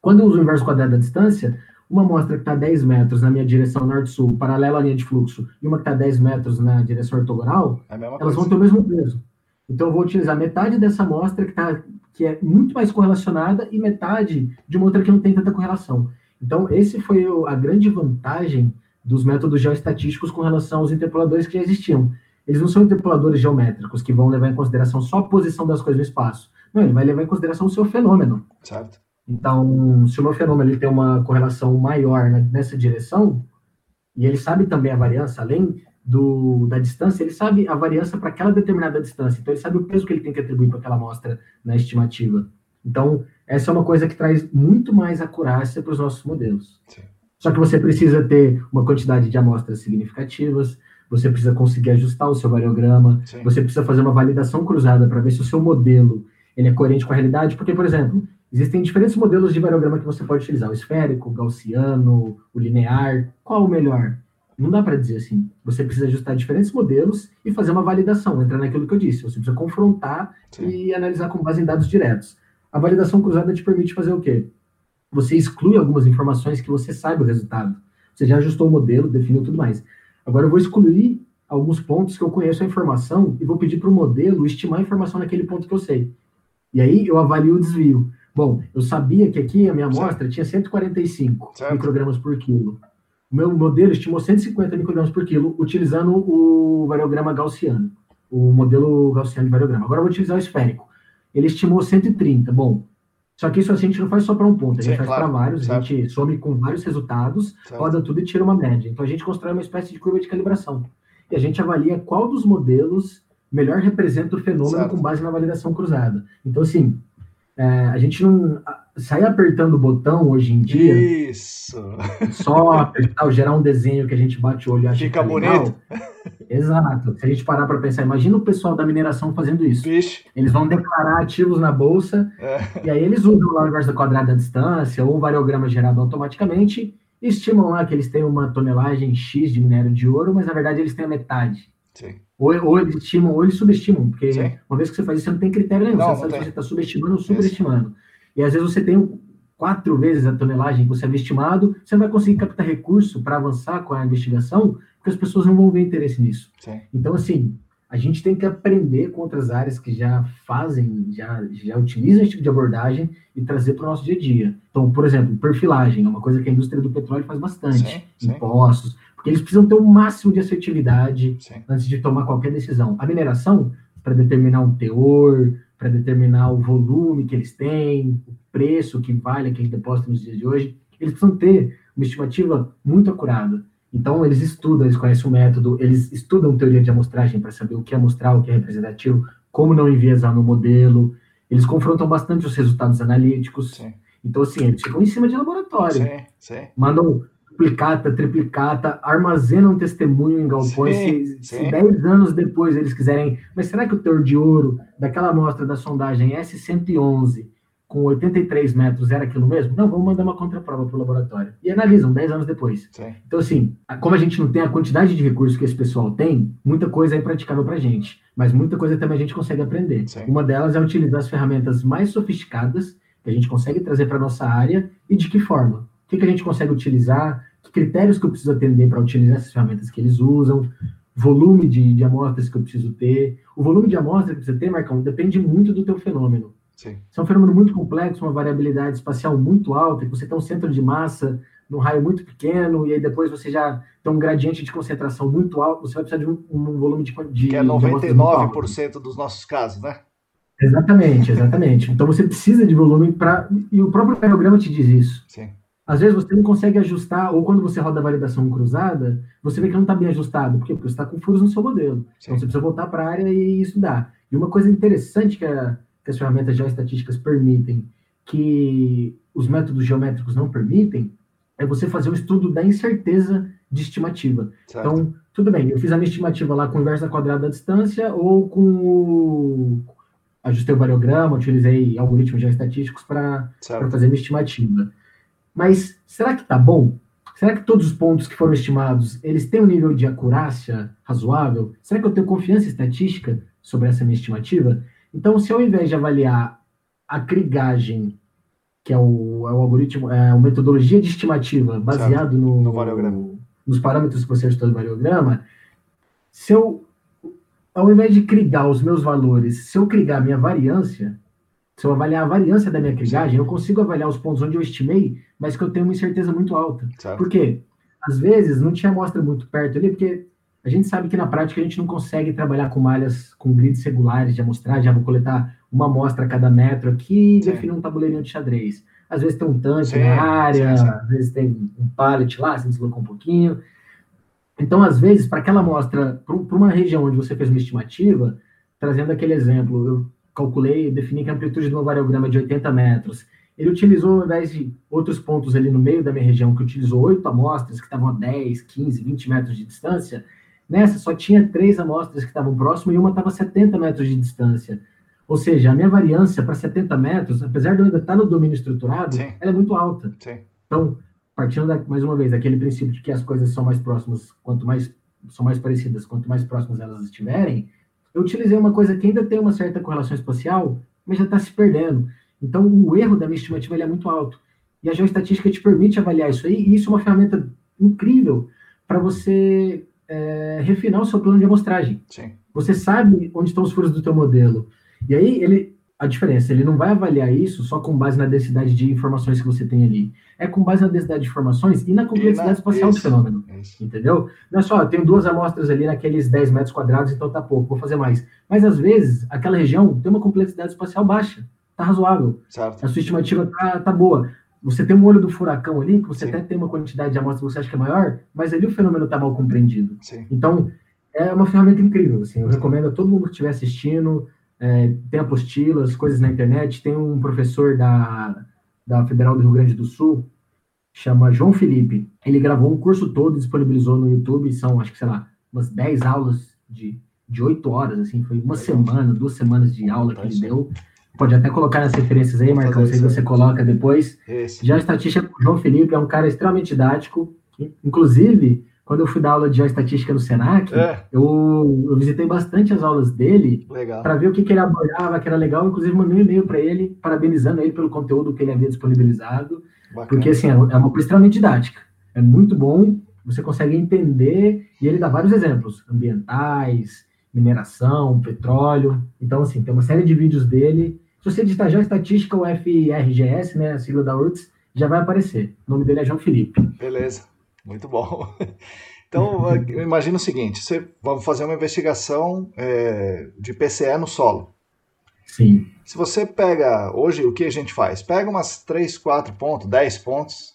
Quando eu uso o inverso quadrado da distância, uma amostra que está 10 metros na minha direção norte-sul, paralela à linha de fluxo, e uma que está 10 metros na direção ortogonal, é elas coisa. vão ter o mesmo peso. Então, eu vou utilizar metade dessa amostra que, tá, que é muito mais correlacionada e metade de uma outra que não tem tanta correlação. Então, esse foi a grande vantagem dos métodos geoestatísticos com relação aos interpoladores que já existiam eles não são interpoladores geométricos que vão levar em consideração só a posição das coisas no espaço. Não, ele vai levar em consideração o seu fenômeno. Certo. Então, se o meu fenômeno ele tem uma correlação maior nessa direção, e ele sabe também a variância, além do, da distância, ele sabe a variância para aquela determinada distância. Então, ele sabe o peso que ele tem que atribuir para aquela amostra na estimativa. Então, essa é uma coisa que traz muito mais acurácia para os nossos modelos. Sim. Só que você precisa ter uma quantidade de amostras significativas, você precisa conseguir ajustar o seu variograma, Sim. você precisa fazer uma validação cruzada para ver se o seu modelo ele é coerente com a realidade, porque, por exemplo, existem diferentes modelos de variograma que você pode utilizar, o esférico, o gaussiano, o linear, qual o melhor? Não dá para dizer assim. Você precisa ajustar diferentes modelos e fazer uma validação, entrar naquilo que eu disse. Você precisa confrontar Sim. e analisar com base em dados diretos. A validação cruzada te permite fazer o quê? Você exclui algumas informações que você sabe o resultado. Você já ajustou o modelo, definiu tudo mais. Agora eu vou excluir alguns pontos que eu conheço a informação e vou pedir para o modelo estimar a informação naquele ponto que eu sei. E aí eu avalio o desvio. Bom, eu sabia que aqui a minha amostra certo. tinha 145 certo. microgramas por quilo. O meu modelo estimou 150 microgramas por quilo utilizando o variograma gaussiano, o modelo gaussiano de variograma. Agora eu vou utilizar o esférico. Ele estimou 130. Bom, só que isso assim, a gente não faz só para um ponto, a gente Sim, faz claro, para vários, certo. a gente some com vários resultados, certo. roda tudo e tira uma média. Então a gente constrói uma espécie de curva de calibração. E a gente avalia qual dos modelos melhor representa o fenômeno certo. com base na validação cruzada. Então, assim, é, a gente não sair apertando o botão hoje em dia. Isso! Só apertar, gerar um desenho que a gente bate o olho e acha Fica que tá bonito. Legal. Exato. Se a gente parar para pensar, imagina o pessoal da mineração fazendo isso. Vixe. Eles vão declarar ativos na bolsa, é. e aí eles usam lá o inverso da quadrada da distância ou o variograma gerado automaticamente, e estimam lá que eles têm uma tonelagem X de minério de ouro, mas na verdade eles têm a metade. Sim. Ou, ou eles estimam ou eles subestimam, porque Sim. uma vez que você faz isso, você não tem critério nenhum. Não, você não sabe tem. se você está subestimando ou superestimando. Isso. E às vezes você tem quatro vezes a tonelagem que você havia estimado, você não vai conseguir captar recurso para avançar com a investigação, porque as pessoas não vão ver interesse nisso. Sim. Então, assim, a gente tem que aprender com outras áreas que já fazem, já, já utilizam esse tipo de abordagem e trazer para o nosso dia a dia. Então, por exemplo, perfilagem é uma coisa que a indústria do petróleo faz bastante, sim, sim. impostos, porque eles precisam ter o um máximo de assertividade sim. antes de tomar qualquer decisão. A mineração, para determinar um teor, para determinar o volume que eles têm, o preço que vale aquele depósito nos dias de hoje, eles precisam ter uma estimativa muito acurada. Então, eles estudam, eles conhecem o método, eles estudam teoria de amostragem para saber o que é amostral, o que é representativo, como não enviesar no modelo. Eles confrontam bastante os resultados analíticos. Sim. Então, assim, eles ficam em cima de laboratório. Sim, sim. Mandam duplicata, triplicata, armazenam testemunho em galpões. Sim, se, se 10 anos depois eles quiserem. Mas será que o teor de ouro daquela amostra da sondagem S111 com 83 metros era aquilo mesmo? Não, vamos mandar uma contraprova para o laboratório. E analisam 10 anos depois. Sim. Então, assim, como a gente não tem a quantidade de recursos que esse pessoal tem, muita coisa é praticável para a gente. Mas muita coisa também a gente consegue aprender. Sim. Uma delas é utilizar as ferramentas mais sofisticadas que a gente consegue trazer para a nossa área e de que forma. O que, que a gente consegue utilizar, critérios que eu preciso atender para utilizar essas ferramentas que eles usam, volume de, de amostras que eu preciso ter. O volume de amostras que você tem, Marcão, depende muito do teu fenômeno. Sim. é um fenômeno muito complexo, uma variabilidade espacial muito alta, que você tem um centro de massa num raio muito pequeno, e aí depois você já tem um gradiente de concentração muito alto, você vai precisar de um, um volume de, de. Que é 99% dos nossos casos, né? Exatamente, exatamente. então você precisa de volume para. E o próprio paralograma te diz isso. Sim. Às vezes você não consegue ajustar, ou quando você roda a validação cruzada, você vê que não está bem ajustado. Por quê? Porque você está com furos no seu modelo. Sim. Então você precisa voltar para a área e estudar. E uma coisa interessante que, a, que as ferramentas geoestatísticas permitem, que os métodos geométricos não permitem, é você fazer o um estudo da incerteza de estimativa. Certo. Então, tudo bem, eu fiz a minha estimativa lá com inversa quadrada da distância ou com o... ajustei o variograma, utilizei algoritmos geoestatísticos para fazer a minha estimativa. Mas será que está bom? Será que todos os pontos que foram estimados, eles têm um nível de acurácia razoável? Será que eu tenho confiança estatística sobre essa minha estimativa? Então, se ao invés de avaliar a crigagem, que é o, é o algoritmo, é a metodologia de estimativa baseado no, no nos parâmetros que você ajustou do variograma, se eu, ao invés de crigar os meus valores, se eu crigar a minha variância, se eu avaliar a variância da minha crigagem, eu consigo avaliar os pontos onde eu estimei, mas que eu tenho uma incerteza muito alta. Certo. Por quê? Às vezes não tinha amostra muito perto ali, porque a gente sabe que na prática a gente não consegue trabalhar com malhas com grids regulares de amostragem, já vou coletar uma amostra a cada metro aqui e definir um tabuleirinho de xadrez. Às vezes tem um tanque sim, na área, sim, sim. às vezes tem um pallet lá, se deslocou um pouquinho. Então, às vezes, para aquela amostra, para uma região onde você fez uma estimativa, trazendo aquele exemplo, eu calculei, defini que a amplitude do meu variograma é de 80 metros. Ele utilizou, ao invés de outros pontos ali no meio da minha região, que utilizou oito amostras, que estavam a 10, 15, 20 metros de distância, nessa só tinha três amostras que estavam próximas e uma estava a 70 metros de distância. Ou seja, a minha variância para 70 metros, apesar de eu ainda estar no domínio estruturado, Sim. ela é muito alta. Sim. Então, partindo da, mais uma vez daquele princípio de que as coisas são mais próximas, quanto mais são mais parecidas, quanto mais próximas elas estiverem, eu utilizei uma coisa que ainda tem uma certa correlação espacial, mas já está se perdendo. Então, o erro da minha estimativa é muito alto. E a geoestatística te permite avaliar isso aí, e isso é uma ferramenta incrível para você é, refinar o seu plano de amostragem. Sim. Você sabe onde estão os furos do teu modelo. E aí, ele, a diferença. Ele não vai avaliar isso só com base na densidade de informações que você tem ali. É com base na densidade de informações e na complexidade e na, espacial isso, do fenômeno. Isso. Entendeu? Não é só, eu tenho duas amostras ali naqueles 10 metros quadrados, então tá pouco, vou fazer mais. Mas às vezes, aquela região tem uma complexidade espacial baixa, tá razoável. Certo. A sua estimativa tá, tá boa. Você tem um olho do furacão ali, que você Sim. até tem uma quantidade de amostras que você acha que é maior, mas ali o fenômeno está mal compreendido. Sim. Então, é uma ferramenta incrível. Assim, eu recomendo a todo mundo que estiver assistindo, é, tem apostilas, coisas na internet. Tem um professor da, da Federal do Rio Grande do Sul, chama João Felipe. Ele gravou um curso todo, disponibilizou no YouTube. São, acho que, sei lá, umas 10 aulas de, de 8 horas, assim. Foi uma semana, duas semanas de aula que ele deu. Pode até colocar nas referências aí, Marcão, se você coloca depois. Esse. Já a estatística João Felipe é um cara extremamente didático. Inclusive, quando eu fui dar aula de geoestatística no Senac, é. eu, eu, visitei bastante as aulas dele para ver o que, que, ele abordava, que era legal. Inclusive, mandei um e-mail para ele, parabenizando ele pelo conteúdo que ele havia disponibilizado. Bacana. Porque, assim, é, é uma coisa extremamente didática. É muito bom, você consegue entender, e ele dá vários exemplos ambientais, mineração, petróleo. Então, assim, tem uma série de vídeos dele. Se você digitar geoestatística ou FRGS, né, a sigla da URTS, já vai aparecer. O nome dele é João Felipe. Beleza. Muito bom. [LAUGHS] Então, imagina o seguinte: você, vamos fazer uma investigação é, de PCE no solo. Sim. Se você pega, hoje, o que a gente faz? Pega umas 3, 4 pontos, 10 pontos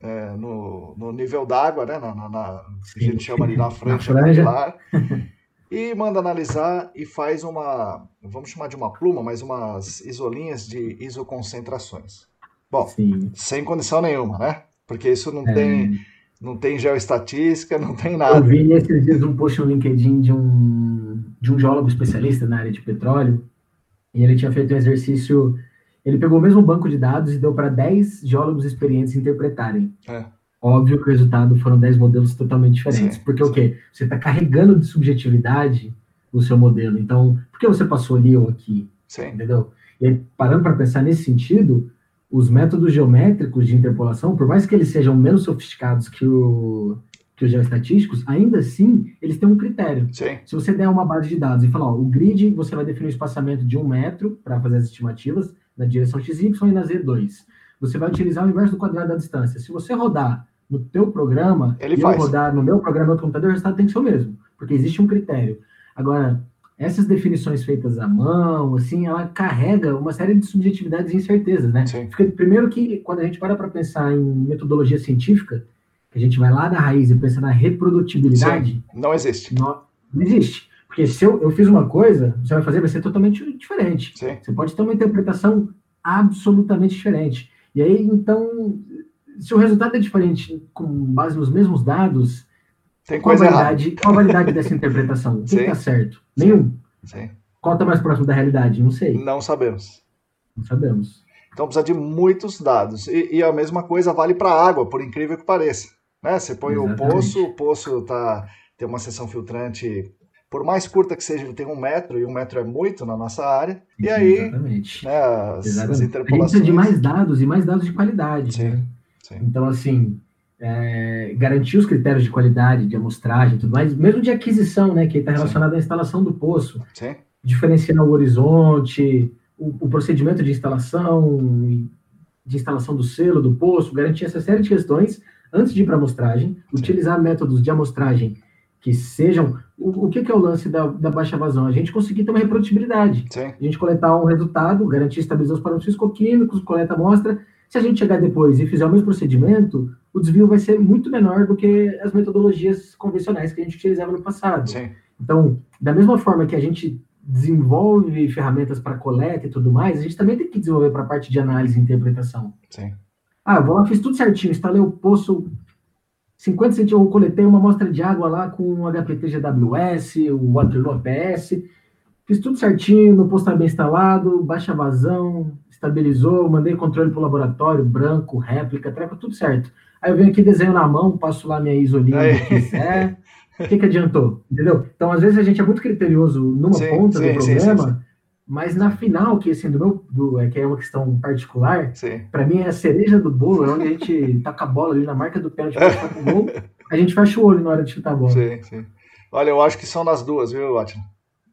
é, no, no nível d'água, né? Na, na, na que a gente chama ali na [LAUGHS] franja, na franja. [LAUGHS] e manda analisar e faz uma, vamos chamar de uma pluma, mas umas isolinhas de isoconcentrações. Bom, Sim. sem condição nenhuma, né? Porque isso não é. tem não tem geoestatística, não tem nada. Eu vi esses dias um post no LinkedIn de um, de um geólogo especialista na área de petróleo, e ele tinha feito um exercício. Ele pegou o mesmo banco de dados e deu para 10 geólogos experientes interpretarem. É. Óbvio que o resultado foram 10 modelos totalmente diferentes. Sim, porque sim. o quê? Você está carregando de subjetividade o seu modelo. Então, por que você passou ali ou aqui? Sim. Entendeu? E aí, parando para pensar nesse sentido, os métodos geométricos de interpolação, por mais que eles sejam menos sofisticados que, o, que os geoestatísticos, ainda assim, eles têm um critério. Sim. Se você der uma base de dados e falar, ó, o grid, você vai definir o espaçamento de um metro para fazer as estimativas na direção x, y e na z2. Você vai utilizar o inverso do quadrado da distância. Se você rodar no teu programa, Ele e faz. eu rodar no meu programa, no computador, o resultado tem que ser o mesmo, porque existe um critério. Agora, essas definições feitas à mão, assim, ela carrega uma série de subjetividades e incertezas, né? Sim. Porque, primeiro que, quando a gente para para pensar em metodologia científica, que a gente vai lá da raiz e pensa na reprodutibilidade... Sim. Não existe. Não, não, existe. Porque se eu, eu fiz uma coisa, você vai fazer, vai ser totalmente diferente. Sim. Você pode ter uma interpretação absolutamente diferente. E aí, então, se o resultado é diferente com base nos mesmos dados tem qual, coisa validade, qual a validade dessa interpretação? Quem está certo? Nenhum. Sim. Qual está mais próximo da realidade? Não sei. Não sabemos. Não sabemos. Então precisa de muitos dados. E, e a mesma coisa vale para a água, por incrível que pareça. Né? Você põe Exatamente. o poço, o poço tá, tem uma seção filtrante, por mais curta que seja, ele tem um metro, e um metro é muito na nossa área. E aí, Exatamente. Né, as, Exatamente. as interpolações... A gente precisa de mais dados e mais dados de qualidade. Sim. Né? Sim. Então, assim, é, garantir os critérios de qualidade, de amostragem tudo mais, mesmo de aquisição, né, que está relacionado Sim. à instalação do poço. Sim. Diferenciar o horizonte, o, o, procedimento de instalação, de instalação do selo, do poço, garantir essa série de questões antes de ir para a amostragem, Sim. utilizar métodos de amostragem que sejam. O, o que, que, é o lance da, da, baixa vazão? A gente conseguir ter uma reprodutibilidade. A gente coletar um resultado, garantir estabilizar os parâmetros físico-químicos, coleta amostra. Se a gente chegar depois e fizer o mesmo procedimento, o desvio vai ser muito menor do que as metodologias convencionais que a gente utilizava no passado. Sim. Então, da mesma forma que a gente desenvolve ferramentas para coleta e tudo mais, a gente também tem que desenvolver para a parte de análise e interpretação. Sim. Ah, vou lá, fiz tudo certinho, instalei o poço 50 centímetros, eu coletei uma amostra de água lá com o HPT GWS, o Waterloo APS, fiz tudo certinho, meu poço está bem instalado, baixa vazão, estabilizou, mandei controle para o laboratório, branco, réplica, trepa, tudo certo. Aí eu venho aqui, desenho na mão, passo lá minha isolinha que quiser. O que, que adiantou? Entendeu? Então, às vezes, a gente é muito criterioso numa sim, ponta sim, do problema, sim, mas na final, que assim, do meu, do, é, que é uma questão particular, para mim é a cereja do bolo, é onde a gente [LAUGHS] taca a bola ali na marca do pênalti a gente fecha o olho na hora de chutar a bola. Sim, sim. Olha, eu acho que são nas duas, viu, Atila?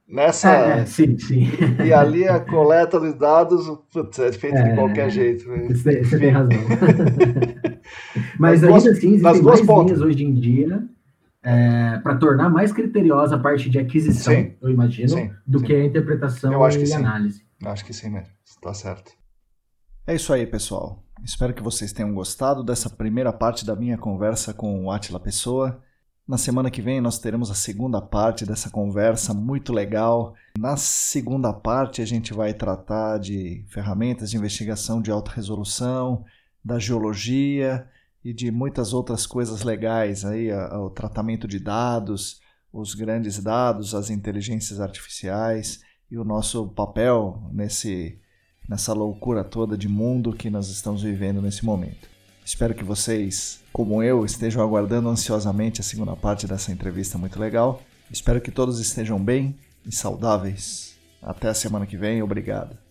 Nessa. É, sim, sim. E ali a coleta dos dados putz, é feita é, de qualquer jeito. Né? Você, você tem razão. [LAUGHS] Mas ainda duas, assim, existem mais pontas. linhas hoje em dia é, para tornar mais criteriosa a parte de aquisição, sim, eu imagino, sim, do sim. que a interpretação e análise. Eu acho que sim mesmo, está certo. É isso aí, pessoal. Espero que vocês tenham gostado dessa primeira parte da minha conversa com o Atila Pessoa. Na semana que vem nós teremos a segunda parte dessa conversa muito legal. Na segunda parte a gente vai tratar de ferramentas de investigação de alta resolução, da geologia e de muitas outras coisas legais aí, o tratamento de dados, os grandes dados, as inteligências artificiais e o nosso papel nesse nessa loucura toda de mundo que nós estamos vivendo nesse momento. Espero que vocês, como eu, estejam aguardando ansiosamente a segunda parte dessa entrevista muito legal. Espero que todos estejam bem e saudáveis. Até a semana que vem. Obrigado.